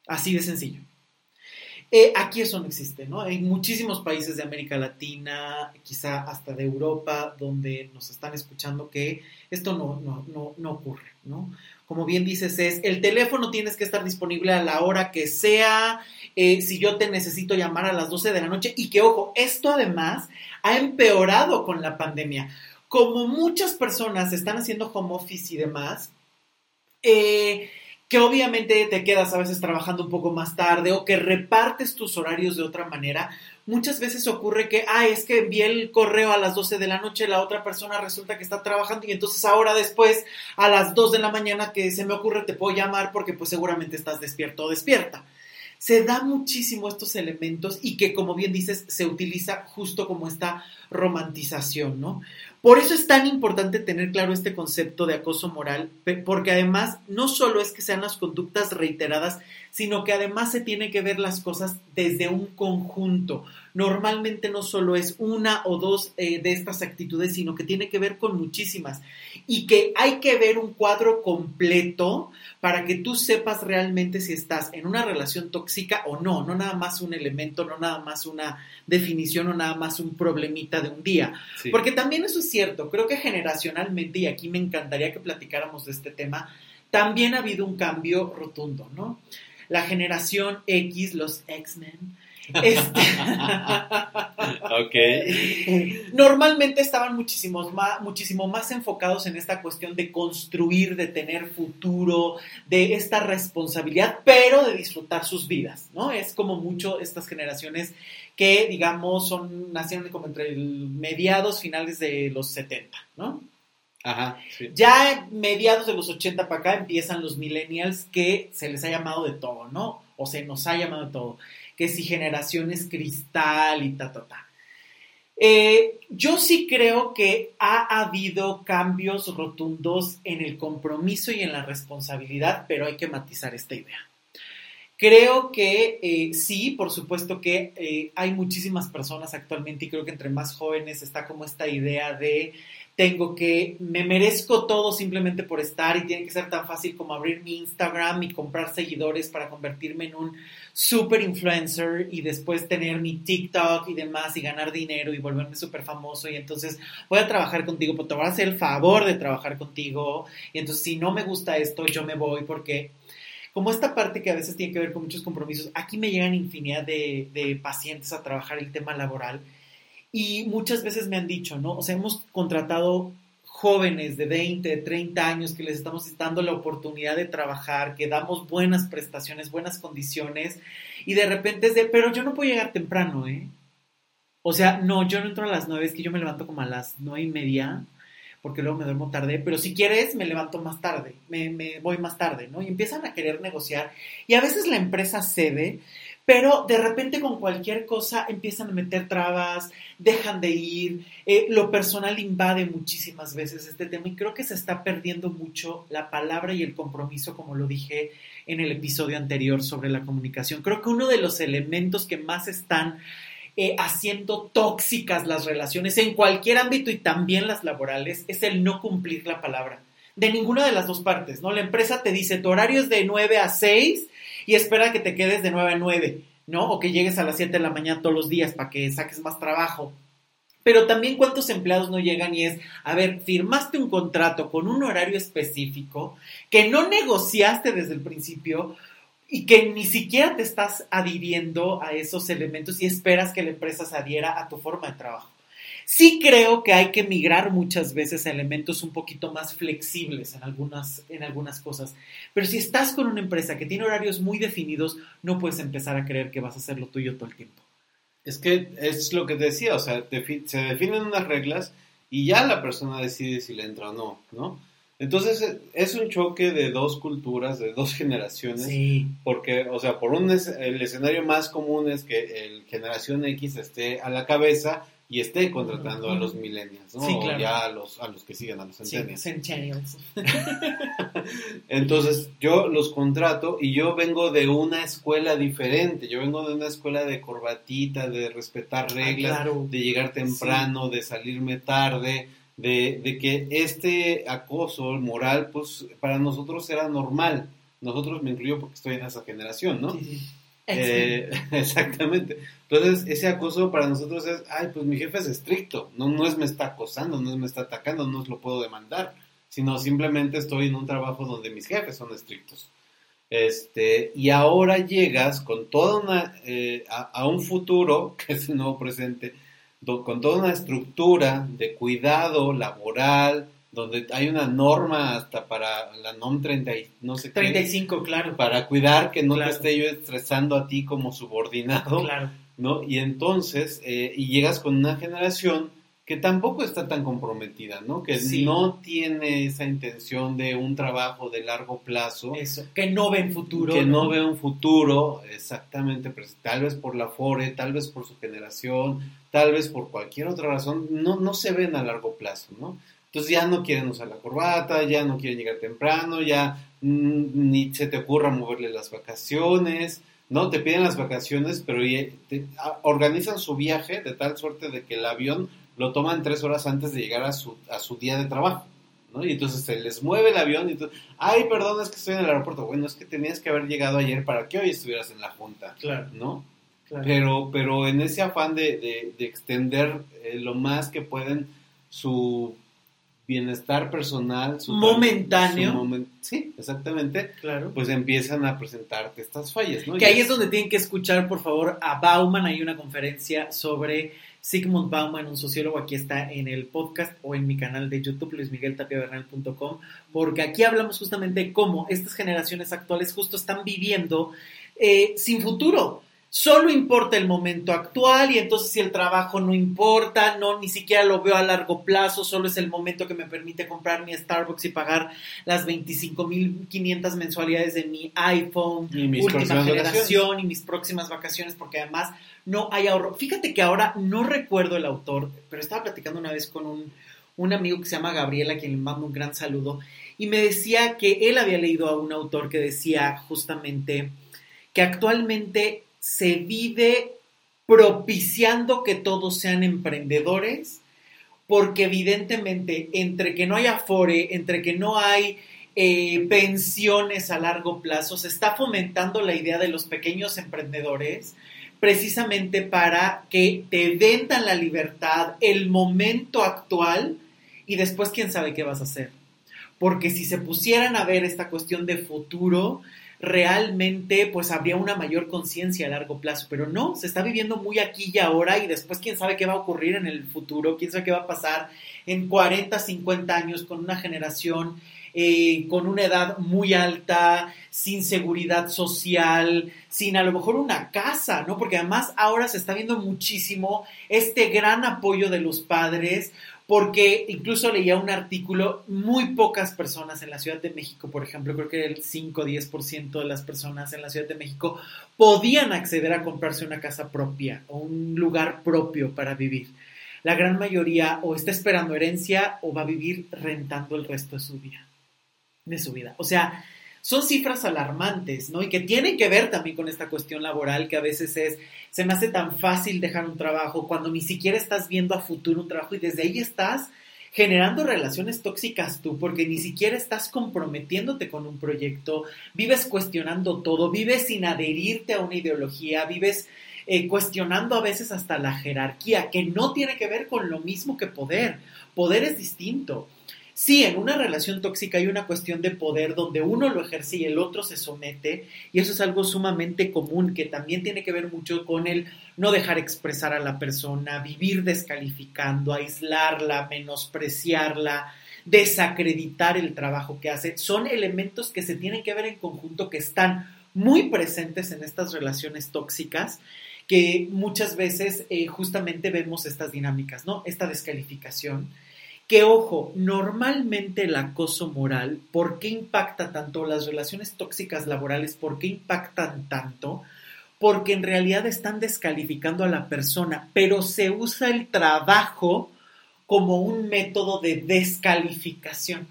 Así de sencillo. Eh, aquí eso no existe, ¿no? Hay muchísimos países de América Latina, quizá hasta de Europa, donde nos están escuchando que esto no, no, no, no ocurre, ¿no? como bien dices, es el teléfono tienes que estar disponible a la hora que sea, eh, si yo te necesito llamar a las 12 de la noche y que, ojo, esto además ha empeorado con la pandemia. Como muchas personas están haciendo home office y demás, eh, que obviamente te quedas a veces trabajando un poco más tarde o que repartes tus horarios de otra manera, muchas veces ocurre que, ah, es que envié el correo a las 12 de la noche, la otra persona resulta que está trabajando y entonces ahora después a las 2 de la mañana que se me ocurre te puedo llamar porque pues seguramente estás despierto o despierta. Se da muchísimo estos elementos y que como bien dices se utiliza justo como esta romantización, ¿no? Por eso es tan importante tener claro este concepto de acoso moral, porque además no solo es que sean las conductas reiteradas, sino que además se tiene que ver las cosas desde un conjunto. Normalmente no solo es una o dos eh, de estas actitudes, sino que tiene que ver con muchísimas. Y que hay que ver un cuadro completo para que tú sepas realmente si estás en una relación tóxica o no, no nada más un elemento, no nada más una definición o nada más un problemita de un día. Porque también eso es cierto, creo que generacionalmente, y aquí me encantaría que platicáramos de este tema, también ha habido un cambio rotundo, ¿no? La generación X, los X-Men, este, Normalmente estaban muchísimos más, muchísimo más enfocados en esta cuestión de construir, de tener futuro, de esta responsabilidad, pero de disfrutar sus vidas, ¿no? Es como mucho estas generaciones que, digamos, son, nacieron como entre mediados, finales de los 70, ¿no? Ajá, Ya mediados de los 80 para acá empiezan los millennials que se les ha llamado de todo, ¿no? O se nos ha llamado de todo. Que si generaciones cristal y ta, ta, ta. Eh, yo sí creo que ha habido cambios rotundos en el compromiso y en la responsabilidad, pero hay que matizar esta idea. Creo que eh, sí, por supuesto que eh, hay muchísimas personas actualmente y creo que entre más jóvenes está como esta idea de tengo que, me merezco todo simplemente por estar y tiene que ser tan fácil como abrir mi Instagram y comprar seguidores para convertirme en un super influencer y después tener mi TikTok y demás y ganar dinero y volverme súper famoso. Y entonces voy a trabajar contigo, pero te voy a hacer el favor de trabajar contigo. Y entonces si no me gusta esto yo me voy porque como esta parte que a veces tiene que ver con muchos compromisos, aquí me llegan infinidad de, de pacientes a trabajar el tema laboral y muchas veces me han dicho, ¿no? O sea, hemos contratado jóvenes de 20, de 30 años que les estamos dando la oportunidad de trabajar, que damos buenas prestaciones, buenas condiciones, y de repente es de, pero yo no puedo llegar temprano, ¿eh? O sea, no, yo no entro a las 9, es que yo me levanto como a las nueve y media, porque luego me duermo tarde, pero si quieres me levanto más tarde, me, me voy más tarde, ¿no? Y empiezan a querer negociar, y a veces la empresa cede, pero de repente con cualquier cosa empiezan a meter trabas, dejan de ir, eh, lo personal invade muchísimas veces este tema y creo que se está perdiendo mucho la palabra y el compromiso, como lo dije en el episodio anterior sobre la comunicación. Creo que uno de los elementos que más están eh, haciendo tóxicas las relaciones en cualquier ámbito y también las laborales es el no cumplir la palabra. De ninguna de las dos partes, ¿no? La empresa te dice tu horario es de 9 a 6 y espera que te quedes de 9 a 9, ¿no? O que llegues a las 7 de la mañana todos los días para que saques más trabajo. Pero también cuántos empleados no llegan y es, a ver, firmaste un contrato con un horario específico que no negociaste desde el principio y que ni siquiera te estás adhiriendo a esos elementos y esperas que la empresa se adhiera a tu forma de trabajo. Sí creo que hay que migrar muchas veces a elementos un poquito más flexibles en algunas, en algunas cosas. Pero si estás con una empresa que tiene horarios muy definidos, no puedes empezar a creer que vas a hacer lo tuyo todo el tiempo. Es que es lo que te decía, o sea, se definen unas reglas y ya la persona decide si le entra o no, ¿no? Entonces es un choque de dos culturas, de dos generaciones, sí. porque, o sea, por un el escenario más común es que el generación X esté a la cabeza y esté contratando a los millennials, ¿no? Sí, claro. O ya a los, a los que siguen a los centennials. Sí, centennials. Entonces, yo los contrato y yo vengo de una escuela diferente. Yo vengo de una escuela de corbatita, de respetar ah, reglas, de llegar temprano, de salirme tarde, de, de, que este acoso moral, pues para nosotros era normal. Nosotros me incluyo porque estoy en esa generación, ¿no? Sí, eh, exactamente. Entonces, ese acoso para nosotros es, ay, pues mi jefe es estricto, no, no es me está acosando, no es me está atacando, no es lo puedo demandar, sino simplemente estoy en un trabajo donde mis jefes son estrictos. Este, y ahora llegas con toda una, eh, a, un futuro, que es el nuevo presente, con toda una estructura de cuidado laboral, donde hay una norma hasta para la NOM 30 y no sé 35, claro. Para cuidar que no te esté yo estresando a ti como subordinado. Claro. ¿No? Y entonces, eh, y llegas con una generación que tampoco está tan comprometida, ¿no? Que no tiene esa intención de un trabajo de largo plazo. Eso, que no ve un futuro. Que no, ve un futuro, exactamente, tal vez por la FORE, tal vez por su generación, tal vez por cualquier otra razón, no, no se ven a largo plazo, ¿no? Entonces ya no quieren usar la corbata, ya no quieren llegar temprano, ya mm, ni se te ocurra moverle las vacaciones, ¿no? Te piden las vacaciones, pero organizan su viaje de tal suerte de que el avión lo toman tres horas antes de llegar a su, a su día de trabajo. ¿no? Y entonces se les mueve el avión y entonces, ay, perdón, es que estoy en el aeropuerto. Bueno, es que tenías que haber llegado ayer para que hoy estuvieras en la junta, claro. ¿no? Pero, pero en ese afán de, de, extender eh, lo más que pueden su bienestar personal su momentáneo. sí, exactamente. Claro. Pues empiezan a presentarte estas fallas, ¿no? Que ahí es donde tienen que escuchar, por favor, a Bauman. Hay una conferencia sobre Sigmund Bauman, un sociólogo. Aquí está en el podcast o en mi canal de YouTube, luismigueltapiavernal.com, porque aquí hablamos justamente de cómo estas generaciones actuales justo están viviendo eh, sin futuro solo importa el momento actual y entonces si el trabajo no importa, no, ni siquiera lo veo a largo plazo, solo es el momento que me permite comprar mi Starbucks y pagar las 25.500 mensualidades de mi iPhone, última generación y mis próximas vacaciones, porque además no hay ahorro. Fíjate que ahora no recuerdo el autor, pero estaba platicando una vez con un, un amigo que se llama Gabriel, a quien le mando un gran saludo, y me decía que él había leído a un autor que decía justamente que actualmente se vive propiciando que todos sean emprendedores, porque evidentemente entre que no hay afore, entre que no hay eh, pensiones a largo plazo, se está fomentando la idea de los pequeños emprendedores precisamente para que te vendan la libertad, el momento actual y después quién sabe qué vas a hacer. Porque si se pusieran a ver esta cuestión de futuro, realmente pues habría una mayor conciencia a largo plazo, pero no, se está viviendo muy aquí y ahora y después quién sabe qué va a ocurrir en el futuro, quién sabe qué va a pasar en 40, 50 años con una generación eh, con una edad muy alta, sin seguridad social, sin a lo mejor una casa, ¿no? Porque además ahora se está viendo muchísimo este gran apoyo de los padres porque incluso leía un artículo, muy pocas personas en la Ciudad de México, por ejemplo, creo que el 5 o 10% de las personas en la Ciudad de México podían acceder a comprarse una casa propia o un lugar propio para vivir. La gran mayoría o está esperando herencia o va a vivir rentando el resto de su vida. De su vida. O sea, son cifras alarmantes, ¿no? Y que tienen que ver también con esta cuestión laboral que a veces es, se me hace tan fácil dejar un trabajo cuando ni siquiera estás viendo a futuro un trabajo y desde ahí estás generando relaciones tóxicas tú, porque ni siquiera estás comprometiéndote con un proyecto, vives cuestionando todo, vives sin adherirte a una ideología, vives eh, cuestionando a veces hasta la jerarquía, que no tiene que ver con lo mismo que poder. Poder es distinto. Sí, en una relación tóxica hay una cuestión de poder donde uno lo ejerce y el otro se somete, y eso es algo sumamente común que también tiene que ver mucho con el no dejar expresar a la persona, vivir descalificando, aislarla, menospreciarla, desacreditar el trabajo que hace. Son elementos que se tienen que ver en conjunto, que están muy presentes en estas relaciones tóxicas que muchas veces eh, justamente vemos estas dinámicas, ¿no? Esta descalificación, que ojo, normalmente el acoso moral, ¿por qué impacta tanto? Las relaciones tóxicas laborales, ¿por qué impactan tanto? Porque en realidad están descalificando a la persona, pero se usa el trabajo como un método de descalificación.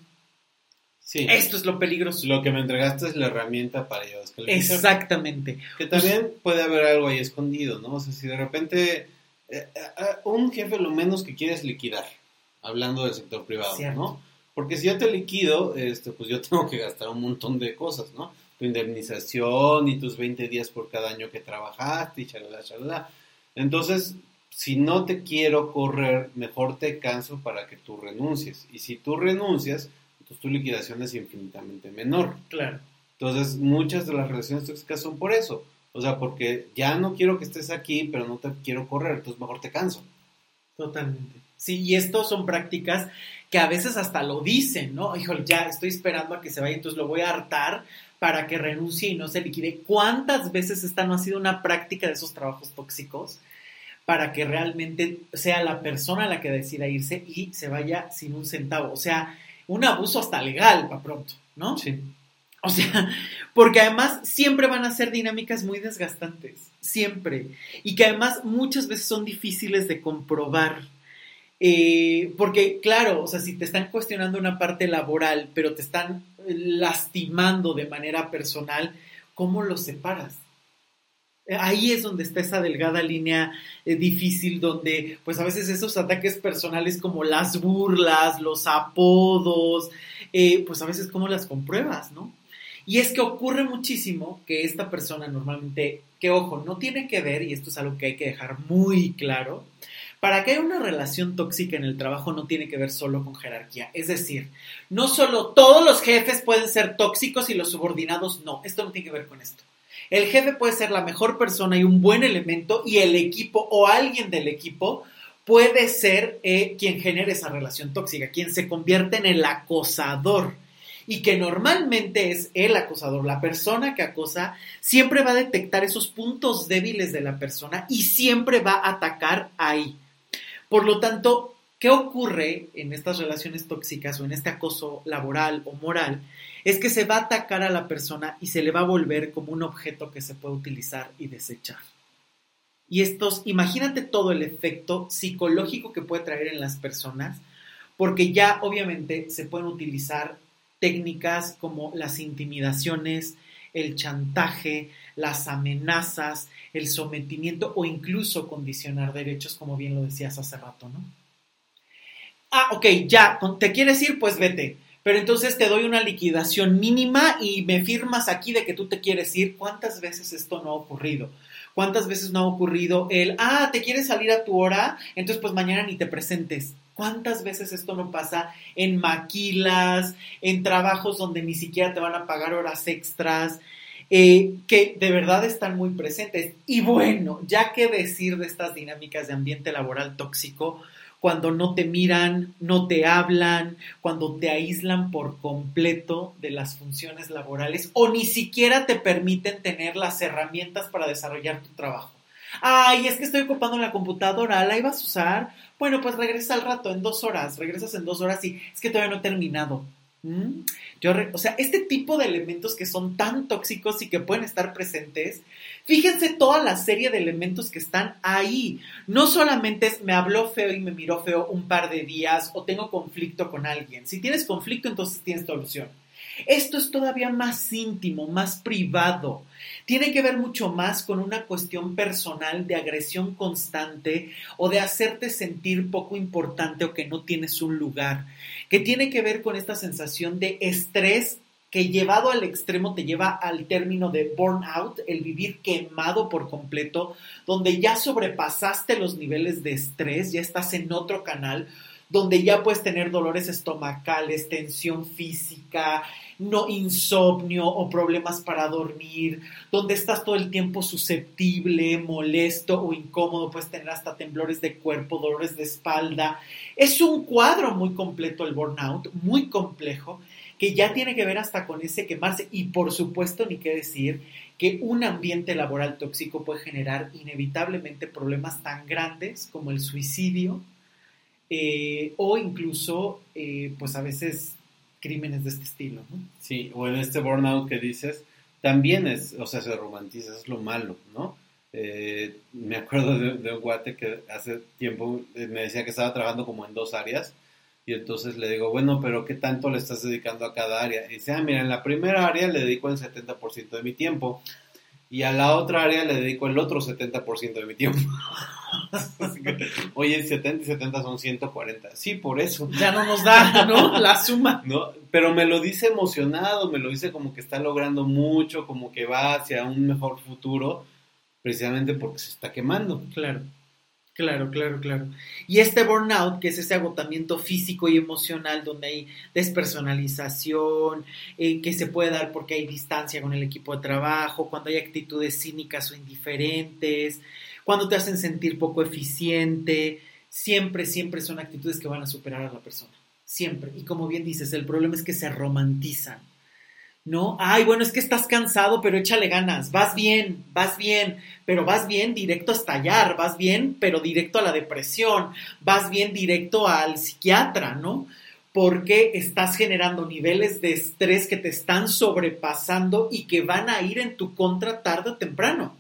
Sí. Esto es lo peligroso. Lo que me entregaste es la herramienta para yo descalificar. Exactamente. Que también puede haber algo ahí escondido, ¿no? O sea, si de repente eh, eh, un jefe lo menos que quiere es liquidar hablando del sector privado, ¿no? Porque si yo te liquido, este, pues yo tengo que gastar un montón de cosas, ¿no? Tu indemnización y tus 20 días por cada año que trabajaste y chalala, chalala. Entonces, si no te quiero correr, mejor te canso para que tú renuncies. Y si tú renuncias, entonces tu liquidación es infinitamente menor. Claro. Entonces, muchas de las relaciones tóxicas son por eso. O sea, porque ya no quiero que estés aquí, pero no te quiero correr, entonces mejor te canso. Totalmente. Sí, y esto son prácticas que a veces hasta lo dicen, ¿no? Híjole, ya estoy esperando a que se vaya, entonces lo voy a hartar para que renuncie y no se liquide. ¿Cuántas veces esta no ha sido una práctica de esos trabajos tóxicos para que realmente sea la persona la que decida irse y se vaya sin un centavo? O sea, un abuso hasta legal para pronto, ¿no? Sí. O sea, porque además siempre van a ser dinámicas muy desgastantes, siempre. Y que además muchas veces son difíciles de comprobar. Eh, porque, claro, o sea, si te están cuestionando una parte laboral, pero te están lastimando de manera personal, ¿cómo los separas? Ahí es donde está esa delgada línea eh, difícil donde pues a veces esos ataques personales como las burlas, los apodos, eh, pues a veces cómo las compruebas, ¿no? Y es que ocurre muchísimo que esta persona normalmente, que ojo, no tiene que ver, y esto es algo que hay que dejar muy claro, para que haya una relación tóxica en el trabajo no tiene que ver solo con jerarquía. Es decir, no solo todos los jefes pueden ser tóxicos y los subordinados no. Esto no tiene que ver con esto. El jefe puede ser la mejor persona y un buen elemento y el equipo o alguien del equipo puede ser eh, quien genere esa relación tóxica, quien se convierte en el acosador y que normalmente es el acosador, la persona que acosa, siempre va a detectar esos puntos débiles de la persona y siempre va a atacar ahí. Por lo tanto, ¿qué ocurre en estas relaciones tóxicas o en este acoso laboral o moral? Es que se va a atacar a la persona y se le va a volver como un objeto que se puede utilizar y desechar. Y estos, imagínate todo el efecto psicológico que puede traer en las personas, porque ya obviamente se pueden utilizar técnicas como las intimidaciones, el chantaje, las amenazas, el sometimiento o incluso condicionar derechos, como bien lo decías hace rato, ¿no? Ah, ok, ya, ¿te quieres ir? Pues vete. Pero entonces te doy una liquidación mínima y me firmas aquí de que tú te quieres ir. ¿Cuántas veces esto no ha ocurrido? ¿Cuántas veces no ha ocurrido el, ah, te quieres salir a tu hora, entonces pues mañana ni te presentes? ¿Cuántas veces esto no pasa en maquilas, en trabajos donde ni siquiera te van a pagar horas extras, eh, que de verdad están muy presentes? Y bueno, ya que decir de estas dinámicas de ambiente laboral tóxico, cuando no te miran, no te hablan, cuando te aíslan por completo de las funciones laborales o ni siquiera te permiten tener las herramientas para desarrollar tu trabajo. Ay, es que estoy ocupando la computadora, ¿la ibas a usar? Bueno, pues regresa al rato, en dos horas, regresas en dos horas y es que todavía no he terminado. ¿Mm? Yo, o sea, este tipo de elementos que son tan tóxicos y que pueden estar presentes, fíjense toda la serie de elementos que están ahí. No solamente es me habló feo y me miró feo un par de días o tengo conflicto con alguien. Si tienes conflicto, entonces tienes solución. Esto es todavía más íntimo, más privado. Tiene que ver mucho más con una cuestión personal de agresión constante o de hacerte sentir poco importante o que no tienes un lugar, que tiene que ver con esta sensación de estrés que llevado al extremo te lleva al término de burnout, el vivir quemado por completo, donde ya sobrepasaste los niveles de estrés, ya estás en otro canal, donde ya puedes tener dolores estomacales, tensión física, no insomnio o problemas para dormir, donde estás todo el tiempo susceptible, molesto o incómodo, puedes tener hasta temblores de cuerpo, dolores de espalda. Es un cuadro muy completo el burnout, muy complejo, que ya tiene que ver hasta con ese quemarse y por supuesto ni qué decir que un ambiente laboral tóxico puede generar inevitablemente problemas tan grandes como el suicidio, eh, o incluso, eh, pues a veces, crímenes de este estilo. Sí, o en este burnout que dices, también es, o sea, se romantiza, es lo malo, ¿no? Eh, me acuerdo de, un guate que hace tiempo me decía que estaba trabajando como en dos áreas y entonces le digo, bueno, pero ¿qué tanto le estás dedicando a cada área? Y dice, ah, mira, en la primera área le dedico el 70% de mi tiempo y a la otra área le dedico el otro 70% de mi tiempo. Oye, 70 y 70 son 140. Sí, por eso. Ya no nos da, ¿no? La suma. ¿No? Pero me lo dice emocionado, me lo dice como que está logrando mucho, como que va hacia un mejor futuro, precisamente porque se está quemando. Claro. Claro, claro, claro. Y este burnout, que es ese agotamiento físico y emocional, donde hay despersonalización, eh, que se puede dar porque hay distancia con el equipo de trabajo, cuando hay actitudes cínicas o indiferentes, cuando te hacen sentir poco eficiente, siempre, siempre son actitudes que van a superar a la persona. Siempre. Y como bien dices, el problema es que se romantizan ¿no? Ay, bueno, es que estás cansado, pero échale ganas, vas bien, vas bien, pero vas bien directo a estallar, vas bien, pero directo a la depresión, vas bien directo al psiquiatra, ¿no? Porque estás generando niveles de estrés que te están sobrepasando y que van a ir en tu contra tarde o temprano.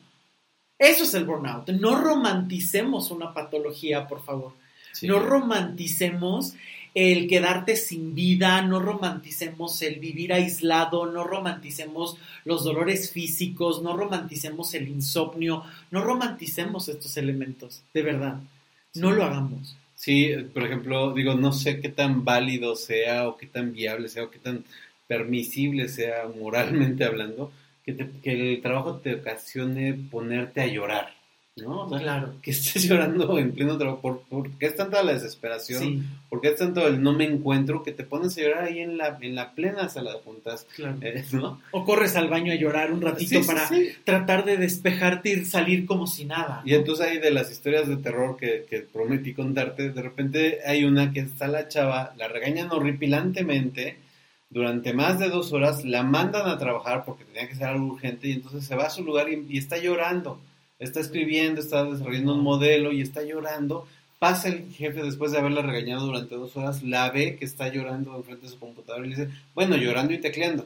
Eso es el burnout. No romanticemos una patología, por favor. No romanticemos el quedarte sin vida, no romanticemos el vivir aislado, no romanticemos los dolores físicos, no romanticemos el insomnio, no romanticemos estos elementos, de verdad, no lo hagamos. Sí, por ejemplo, digo, no sé qué tan válido sea o qué tan viable sea o qué tan permisible sea moralmente hablando, que, que el trabajo te ocasione ponerte a llorar. ¿No? claro. Que estés llorando en pleno trabajo. ¿Por, qué es tanta la desesperación? ¿Por qué es tanto el no me encuentro que te pones a llorar ahí en la, en la plena sala de juntas? Claro. Eh, o corres al baño a llorar un ratito para tratar de despejarte y salir como si nada. Y entonces hay de las historias de terror que, que, prometí contarte, de repente hay una que está la chava, la regañan horripilantemente. Durante más de dos horas la mandan a trabajar porque tenía que ser algo urgente y entonces se va a su lugar y está llorando está escribiendo, está desarrollando un modelo y está llorando. Pasa el jefe después de haberla regañado durante dos horas, la ve que está llorando enfrente de su computadora y le dice, bueno, llorando y tecleando.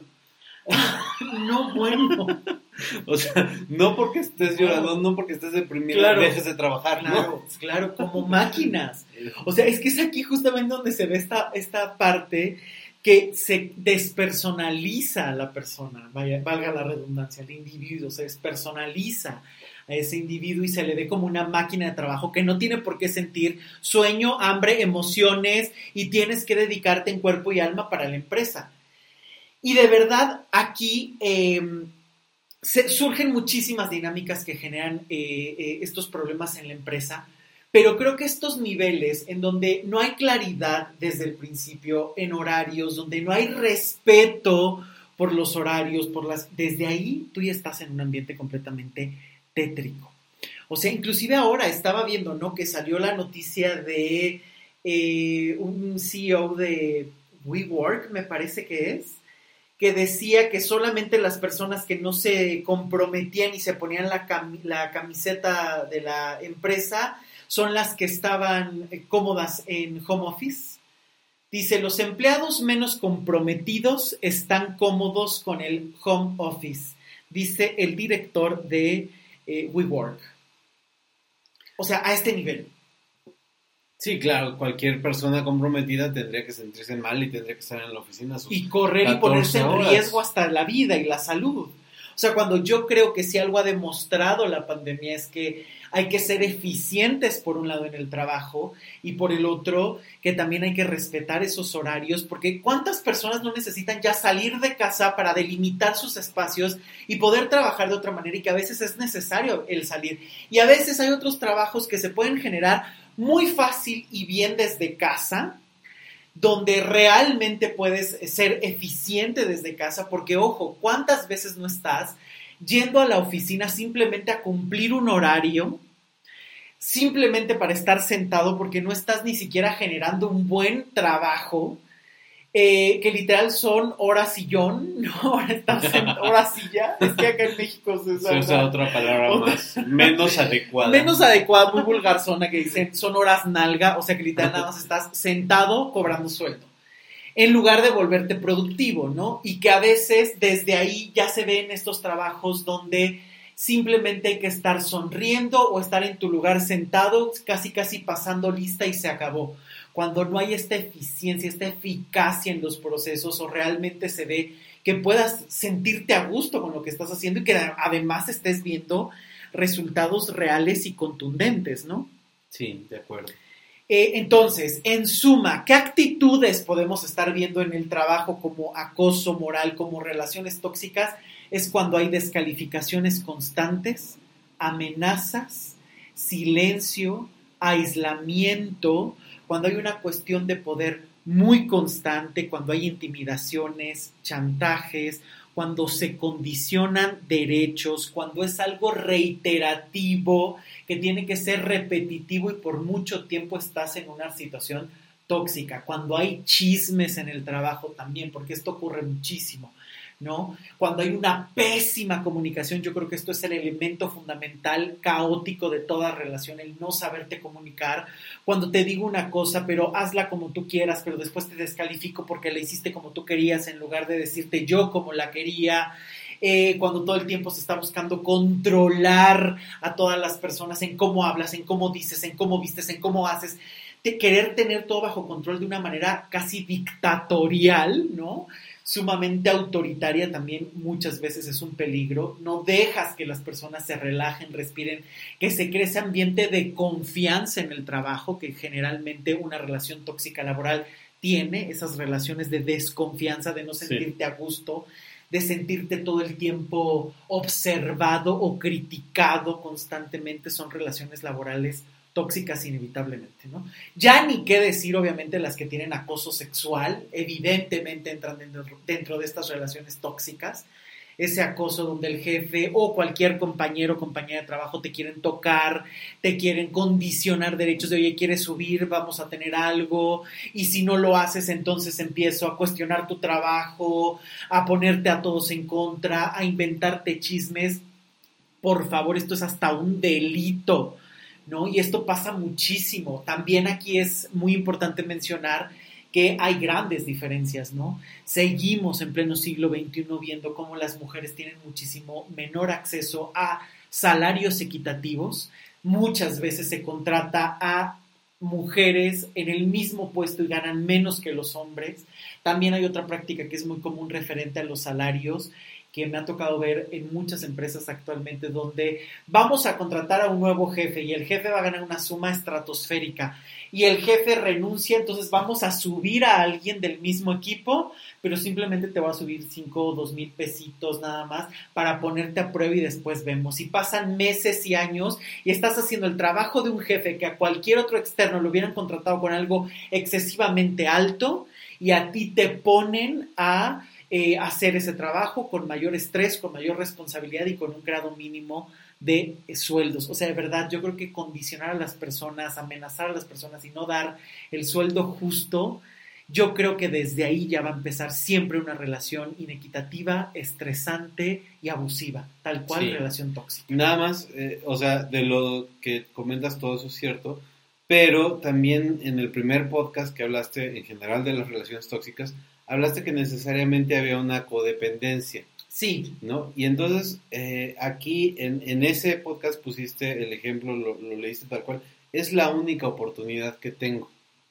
no, bueno. o sea, no porque estés llorando, no porque estés deprimido, dejes de trabajar, claro, Claro, como máquinas. O sea, es que es aquí justamente donde se ve esta, esta parte que se despersonaliza a la persona, vaya, valga la redundancia, el individuo se despersonaliza a ese individuo y se le ve como una máquina de trabajo que no tiene por qué sentir sueño, hambre, emociones y tienes que dedicarte en cuerpo y alma para la empresa. Y de verdad aquí em, surgen muchísimas dinámicas que generan eh, eh, estos problemas en la empresa, pero creo que estos niveles en donde no hay claridad desde el principio en horarios, donde no hay respeto por los horarios, por las, desde ahí tú ya estás en un ambiente completamente O sea, inclusive ahora estaba viendo, ¿no? Que salió la noticia de eh, un CEO de WeWork, me parece que es, que decía que solamente las personas que no se comprometían y se ponían la, la camiseta de la empresa son las que estaban eh, cómodas en home office. Dice, los empleados menos comprometidos están cómodos con el home office, dice el director de eh, WeWork. O sea, a este nivel. Sí, claro, cualquier persona comprometida tendría que sentirse mal y tendría que estar en la oficina. y correr y ponerse en riesgo hasta la vida y la salud. O sea, cuando yo creo que si algo ha demostrado la pandemia es que hay que ser eficientes por un lado en el trabajo y por el otro que también hay que respetar esos horarios, porque ¿cuántas personas no necesitan ya salir de casa para delimitar sus espacios y poder trabajar de otra manera y que a veces es necesario el salir? Y a veces hay otros trabajos que se pueden generar muy fácil y bien desde casa, donde realmente puedes ser eficiente desde casa, porque ojo, ¿cuántas veces no estás yendo a la oficina simplemente a cumplir un horario, simplemente para estar sentado porque no estás ni siquiera generando un buen trabajo, eh, que literal son horas sillón, ¿no? horas silla. Es que acá en México se usa, otra palabra más, menos adecuada. Menos adecuada, muy vulgar zona que dicen son horas nalga, o sea que literal nada más estás sentado cobrando sueldo en lugar de volverte productivo, ¿no? Y que a veces desde ahí ya se ven estos trabajos donde simplemente hay que estar sonriendo o estar en tu lugar sentado, casi casi pasando lista y se acabó. Cuando no hay esta eficiencia, esta eficacia en los procesos o realmente se ve que puedas sentirte a gusto con lo que estás haciendo y que además estés viendo resultados reales y contundentes, ¿no? Sí, de acuerdo. Eh, entonces, en suma, ¿qué actitudes podemos estar viendo en el trabajo como acoso moral, como relaciones tóxicas? Es cuando hay descalificaciones constantes, amenazas, silencio, aislamiento, cuando hay una cuestión de poder muy constante, cuando hay intimidaciones, chantajes, cuando se condicionan derechos, cuando es algo reiterativo, que tiene que ser repetitivo y por mucho tiempo estás en una situación tóxica, cuando hay chismes en el trabajo también, porque esto ocurre muchísimo. ¿No? Cuando hay una pésima comunicación, yo creo que esto es el elemento fundamental, caótico de toda relación, el no saberte comunicar. Cuando te digo una cosa, pero hazla como tú quieras, pero después te descalifico porque la hiciste como tú querías en lugar de decirte yo como la quería. Eh, cuando todo el tiempo se está buscando controlar a todas las personas en cómo hablas, en cómo dices, en cómo vistes, en cómo haces, de querer tener todo bajo control de una manera casi dictatorial, ¿no? Sumamente autoritaria también muchas veces es un peligro. No dejas que las personas se relajen, respiren, que se cree ese ambiente de confianza en el trabajo que generalmente una relación tóxica laboral tiene, esas relaciones de desconfianza, de no sentirte a gusto, de sentirte todo el tiempo observado o criticado constantemente, son relaciones laborales tóxicas inevitablemente, ¿no? Ya ni qué decir, obviamente, las que tienen acoso sexual, evidentemente entran dentro, de estas relaciones tóxicas, ese acoso donde el jefe o cualquier compañero o compañera de trabajo te quieren tocar, te quieren condicionar derechos de, oye, quieres subir, vamos a tener algo, y si no lo haces, entonces empiezo a cuestionar tu trabajo, a ponerte a todos en contra, a inventarte chismes. Por favor, esto es hasta un delito ¿no? Y esto pasa muchísimo. También aquí es muy importante mencionar que hay grandes diferencias, ¿no? Seguimos en pleno siglo XXI viendo cómo las mujeres tienen muchísimo menor acceso a salarios equitativos. Muchas veces se contrata a mujeres en el mismo puesto y ganan menos que los hombres. También hay otra práctica que es muy común referente a los salarios que me ha tocado ver en muchas empresas actualmente donde vamos a contratar a un nuevo jefe y el jefe va a ganar una suma estratosférica y el jefe renuncia, entonces vamos a subir a alguien del mismo equipo, pero simplemente te va a subir 5 o 2 mil pesitos nada más para ponerte a prueba y después vemos. Y pasan meses y años y estás haciendo el trabajo de un jefe que a cualquier otro externo lo hubieran contratado con algo excesivamente alto y a ti te ponen a eh, hacer ese trabajo con mayor estrés, con mayor responsabilidad y con un grado mínimo de eh, sueldos. O sea, de verdad, yo creo que condicionar a las personas, amenazar a las personas y no dar el sueldo justo, yo creo que desde ahí ya va a empezar siempre una relación inequitativa, estresante y abusiva, tal cual relación tóxica. Nada más, eh, o sea, de lo que comentas todo eso es cierto, pero también en el primer podcast que hablaste en general de las relaciones tóxicas, hablaste que necesariamente había una codependencia. Sí. ¿No? Y entonces, eh, aquí en, ese podcast pusiste el ejemplo, lo, leíste tal cual, es la única oportunidad que tengo.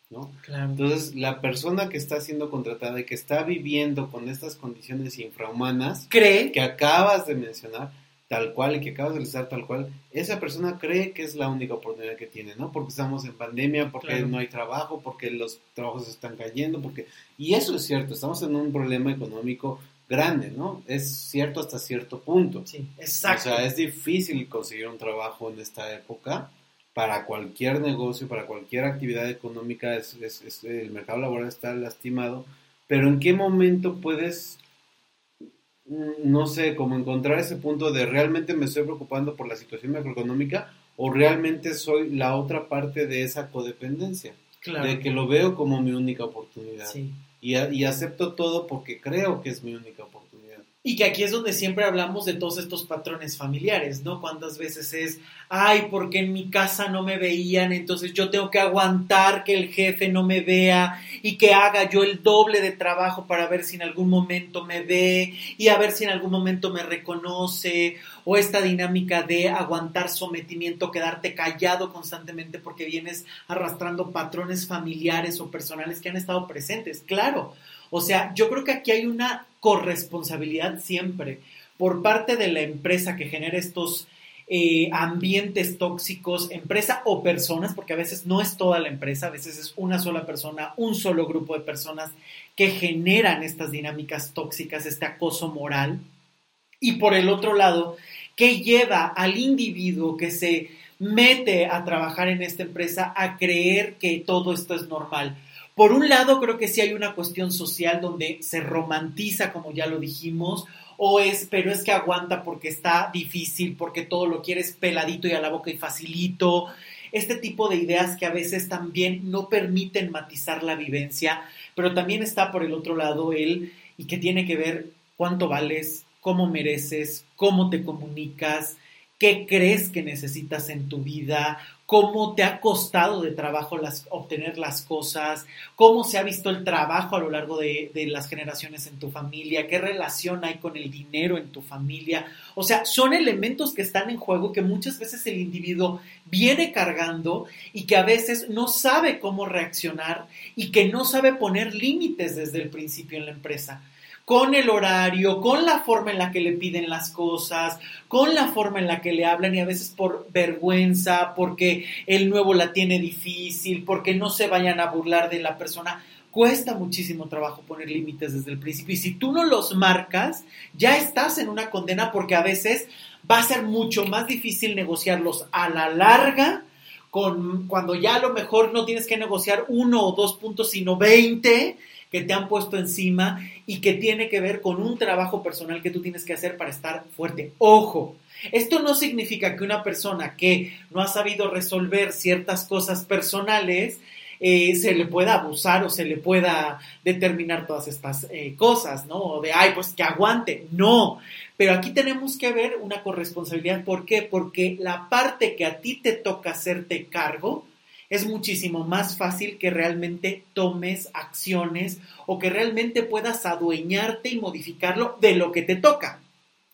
¿no? Entonces, la persona que está siendo contratada y que está viviendo con estas condiciones infrahumanas, cree que acabas de mencionar, tal cual y que acabas de listar tal cual, esa persona cree que es la única oportunidad que tiene, ¿no? Porque estamos en pandemia, porque no hay trabajo, porque los trabajos están cayendo, porque... Y eso es cierto, estamos en un problema económico grande, ¿no? Es cierto hasta cierto punto. Sí, exacto. O sea, es difícil conseguir un trabajo en esta época para cualquier negocio, para cualquier actividad económica, es, el mercado laboral está lastimado, pero ¿en qué momento puedes, no sé, como encontrar ese punto de realmente me estoy preocupando por la situación macroeconómica o realmente soy la otra parte de esa codependencia? Claro. De que lo veo como mi única oportunidad. Sí. Y, y acepto todo porque creo que es mi única oportunidad. Y que aquí es donde siempre hablamos de todos estos patrones familiares, ¿no? Cuántas veces es, ay, porque en mi casa no me veían, entonces yo tengo que aguantar que el jefe no me vea y que haga yo el doble de trabajo para ver si en algún momento me ve y a ver si en algún momento me reconoce, o esta dinámica de aguantar sometimiento, quedarte callado constantemente porque vienes arrastrando patrones familiares o personales que han estado presentes. Claro, o sea, yo creo que aquí hay una corresponsabilidad siempre por parte de la empresa que genera estos eh, ambientes tóxicos, empresa o personas, porque a veces no es toda la empresa, a veces es una sola persona, un solo grupo de personas que generan estas dinámicas tóxicas, este acoso moral. Y por el otro lado, que lleva al individuo que se mete a trabajar en esta empresa a creer que todo esto es normal por un lado, creo que sí hay una cuestión social donde se romantiza, como ya lo dijimos, o es, pero es que aguanta porque está difícil, porque todo lo quieres peladito y a la boca y facilito. Este tipo de ideas que a veces también no permiten matizar la vivencia, pero también está por el otro lado el, y que tiene que ver cuánto vales, cómo mereces, cómo te comunicas, qué crees que necesitas en tu vida, cómo te ha costado de trabajo las, obtener las cosas, cómo se ha visto el trabajo a lo largo de, de, las generaciones en tu familia, qué relación hay con el dinero en tu familia. O sea, son elementos que están en juego que muchas veces el individuo viene cargando y que a veces no sabe cómo reaccionar y que no sabe poner límites desde el principio en la empresa con el horario, con la forma en la que le piden las cosas, con la forma en la que le hablan y a veces por vergüenza, porque el nuevo la tiene difícil, porque no se vayan a burlar de la persona. Cuesta muchísimo trabajo poner límites desde el principio y si tú no los marcas, ya estás en una condena porque a veces va a ser mucho más difícil negociarlos a la larga con, cuando ya a lo mejor no tienes que negociar uno o dos puntos, sino veinte que te han puesto encima y que tiene que ver con un trabajo personal que tú tienes que hacer para estar fuerte. Ojo, esto no significa que una persona que no ha sabido resolver ciertas cosas personales eh, se le pueda abusar o se le pueda determinar todas estas eh, cosas, ¿no? O de, ay, pues que aguante. No, pero aquí tenemos que ver una corresponsabilidad. ¿Por qué? Porque la parte que a ti te toca hacerte cargo, es muchísimo más fácil que realmente tomes acciones o que realmente puedas adueñarte y modificarlo de lo que te toca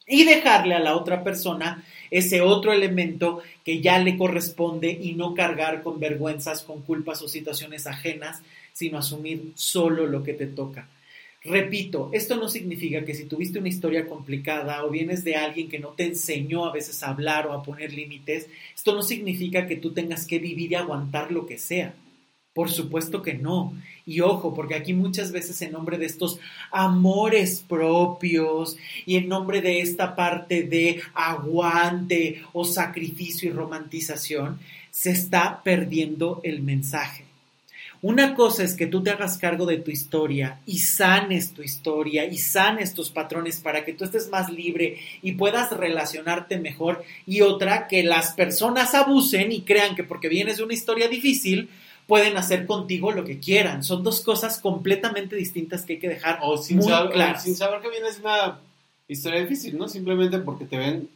y dejarle a la otra persona ese otro elemento que ya le corresponde y no cargar con vergüenzas, con culpas o situaciones ajenas, sino asumir solo lo que te toca. Repito, esto no significa que si tuviste una historia complicada o vienes de alguien que no te enseñó a veces a hablar o a poner límites, esto no significa que tú tengas que vivir y aguantar lo que sea. Por supuesto que no. Y ojo, porque aquí muchas veces en nombre de estos amores propios y en nombre de esta parte de aguante o sacrificio y romantización, se está perdiendo el mensaje. Una cosa es que tú te hagas cargo de tu historia y sanes tu historia y sanes tus patrones para que tú estés más libre y puedas relacionarte mejor. Y otra, que las personas abusen y crean que porque vienes de una historia difícil, pueden hacer contigo lo que quieran. Son dos cosas completamente distintas que hay que dejar o sin saber, Sin saber que vienes de una historia difícil, ¿no? Simplemente porque te ven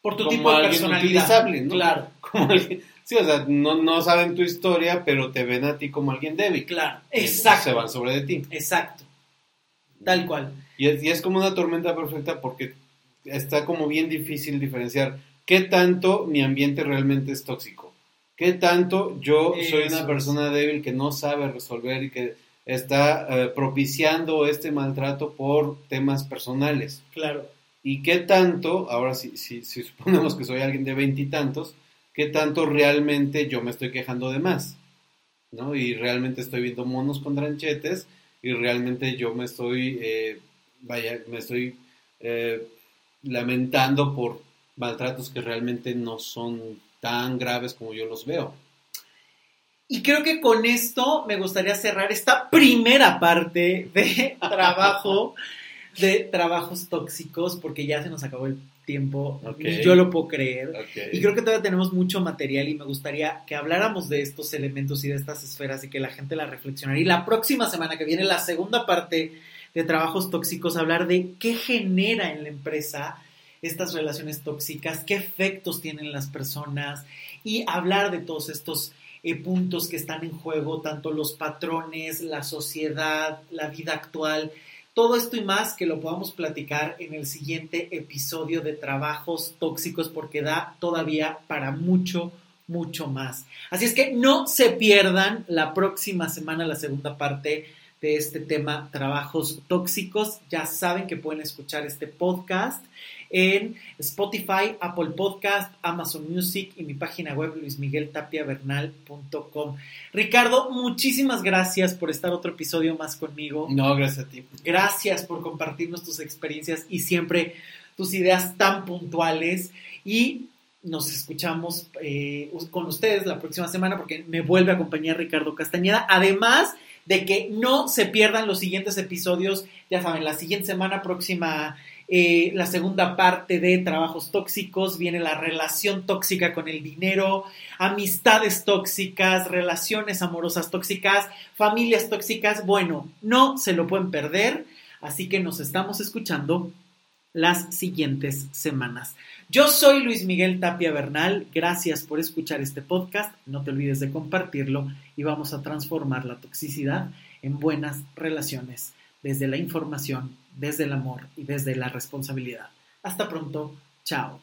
por tu tipo de personalidad. ¿no? Claro. Como alguien, Sí, o sea, no, no saben tu historia, pero te ven a ti como alguien débil. Claro, exacto. Se van sobre de ti. Exacto. Tal cual. Y es, y es como una tormenta perfecta porque está como bien difícil diferenciar qué tanto mi ambiente realmente es tóxico. ¿Qué tanto yo soy una persona débil que no sabe resolver y que está eh, propiciando este maltrato por temas personales? Claro. ¿Y qué tanto, ahora sí, si, si, suponemos que soy alguien de veintitantos, qué tanto realmente yo me estoy quejando de más? ¿No? Y realmente estoy viendo monos con tranchetes y realmente yo me estoy, eh, vaya, me estoy eh, lamentando por maltratos que realmente no son tan graves como yo los veo. Y creo que con esto me gustaría cerrar esta primera parte de trabajo, de trabajos tóxicos, porque ya se nos acabó el tiempo, y yo lo puedo creer. Y creo que todavía tenemos mucho material y me gustaría que habláramos de estos elementos y de estas esferas y que la gente la reflexionara. Y la próxima semana que viene, la segunda parte de trabajos tóxicos, hablar de qué genera en la empresa estas relaciones tóxicas, qué efectos tienen las personas y hablar de todos estos eh, puntos que están en juego, tanto los patrones, la sociedad, la vida actual, todo esto y más que lo podamos platicar en el siguiente episodio de Trabajos Tóxicos porque da todavía para mucho, mucho más. Así es que no se pierdan la próxima semana la segunda parte de este tema Trabajos Tóxicos. Ya saben que pueden escuchar este podcast en Spotify, Apple Podcast, Amazon Music y mi página web luismigueltapiavernal.com. Ricardo, muchísimas gracias por estar otro episodio más conmigo. No, gracias a ti. Gracias por compartirnos tus experiencias y siempre tus ideas tan puntuales y nos escuchamos eh, con ustedes la próxima semana porque me vuelve a acompañar Ricardo Castañeda. Además de que no se pierdan los siguientes episodios, ya saben, la siguiente semana próxima eh, la segunda parte de trabajos tóxicos viene la relación tóxica con el dinero, amistades tóxicas, relaciones amorosas tóxicas, familias tóxicas. Bueno, no se lo pueden perder, así que nos estamos escuchando las siguientes semanas. Yo soy Luis Miguel Tapia Bernal, gracias por escuchar este podcast, no te olvides de compartirlo y vamos a transformar la toxicidad en buenas relaciones desde la información desde el amor y desde la responsabilidad. Hasta pronto, chao.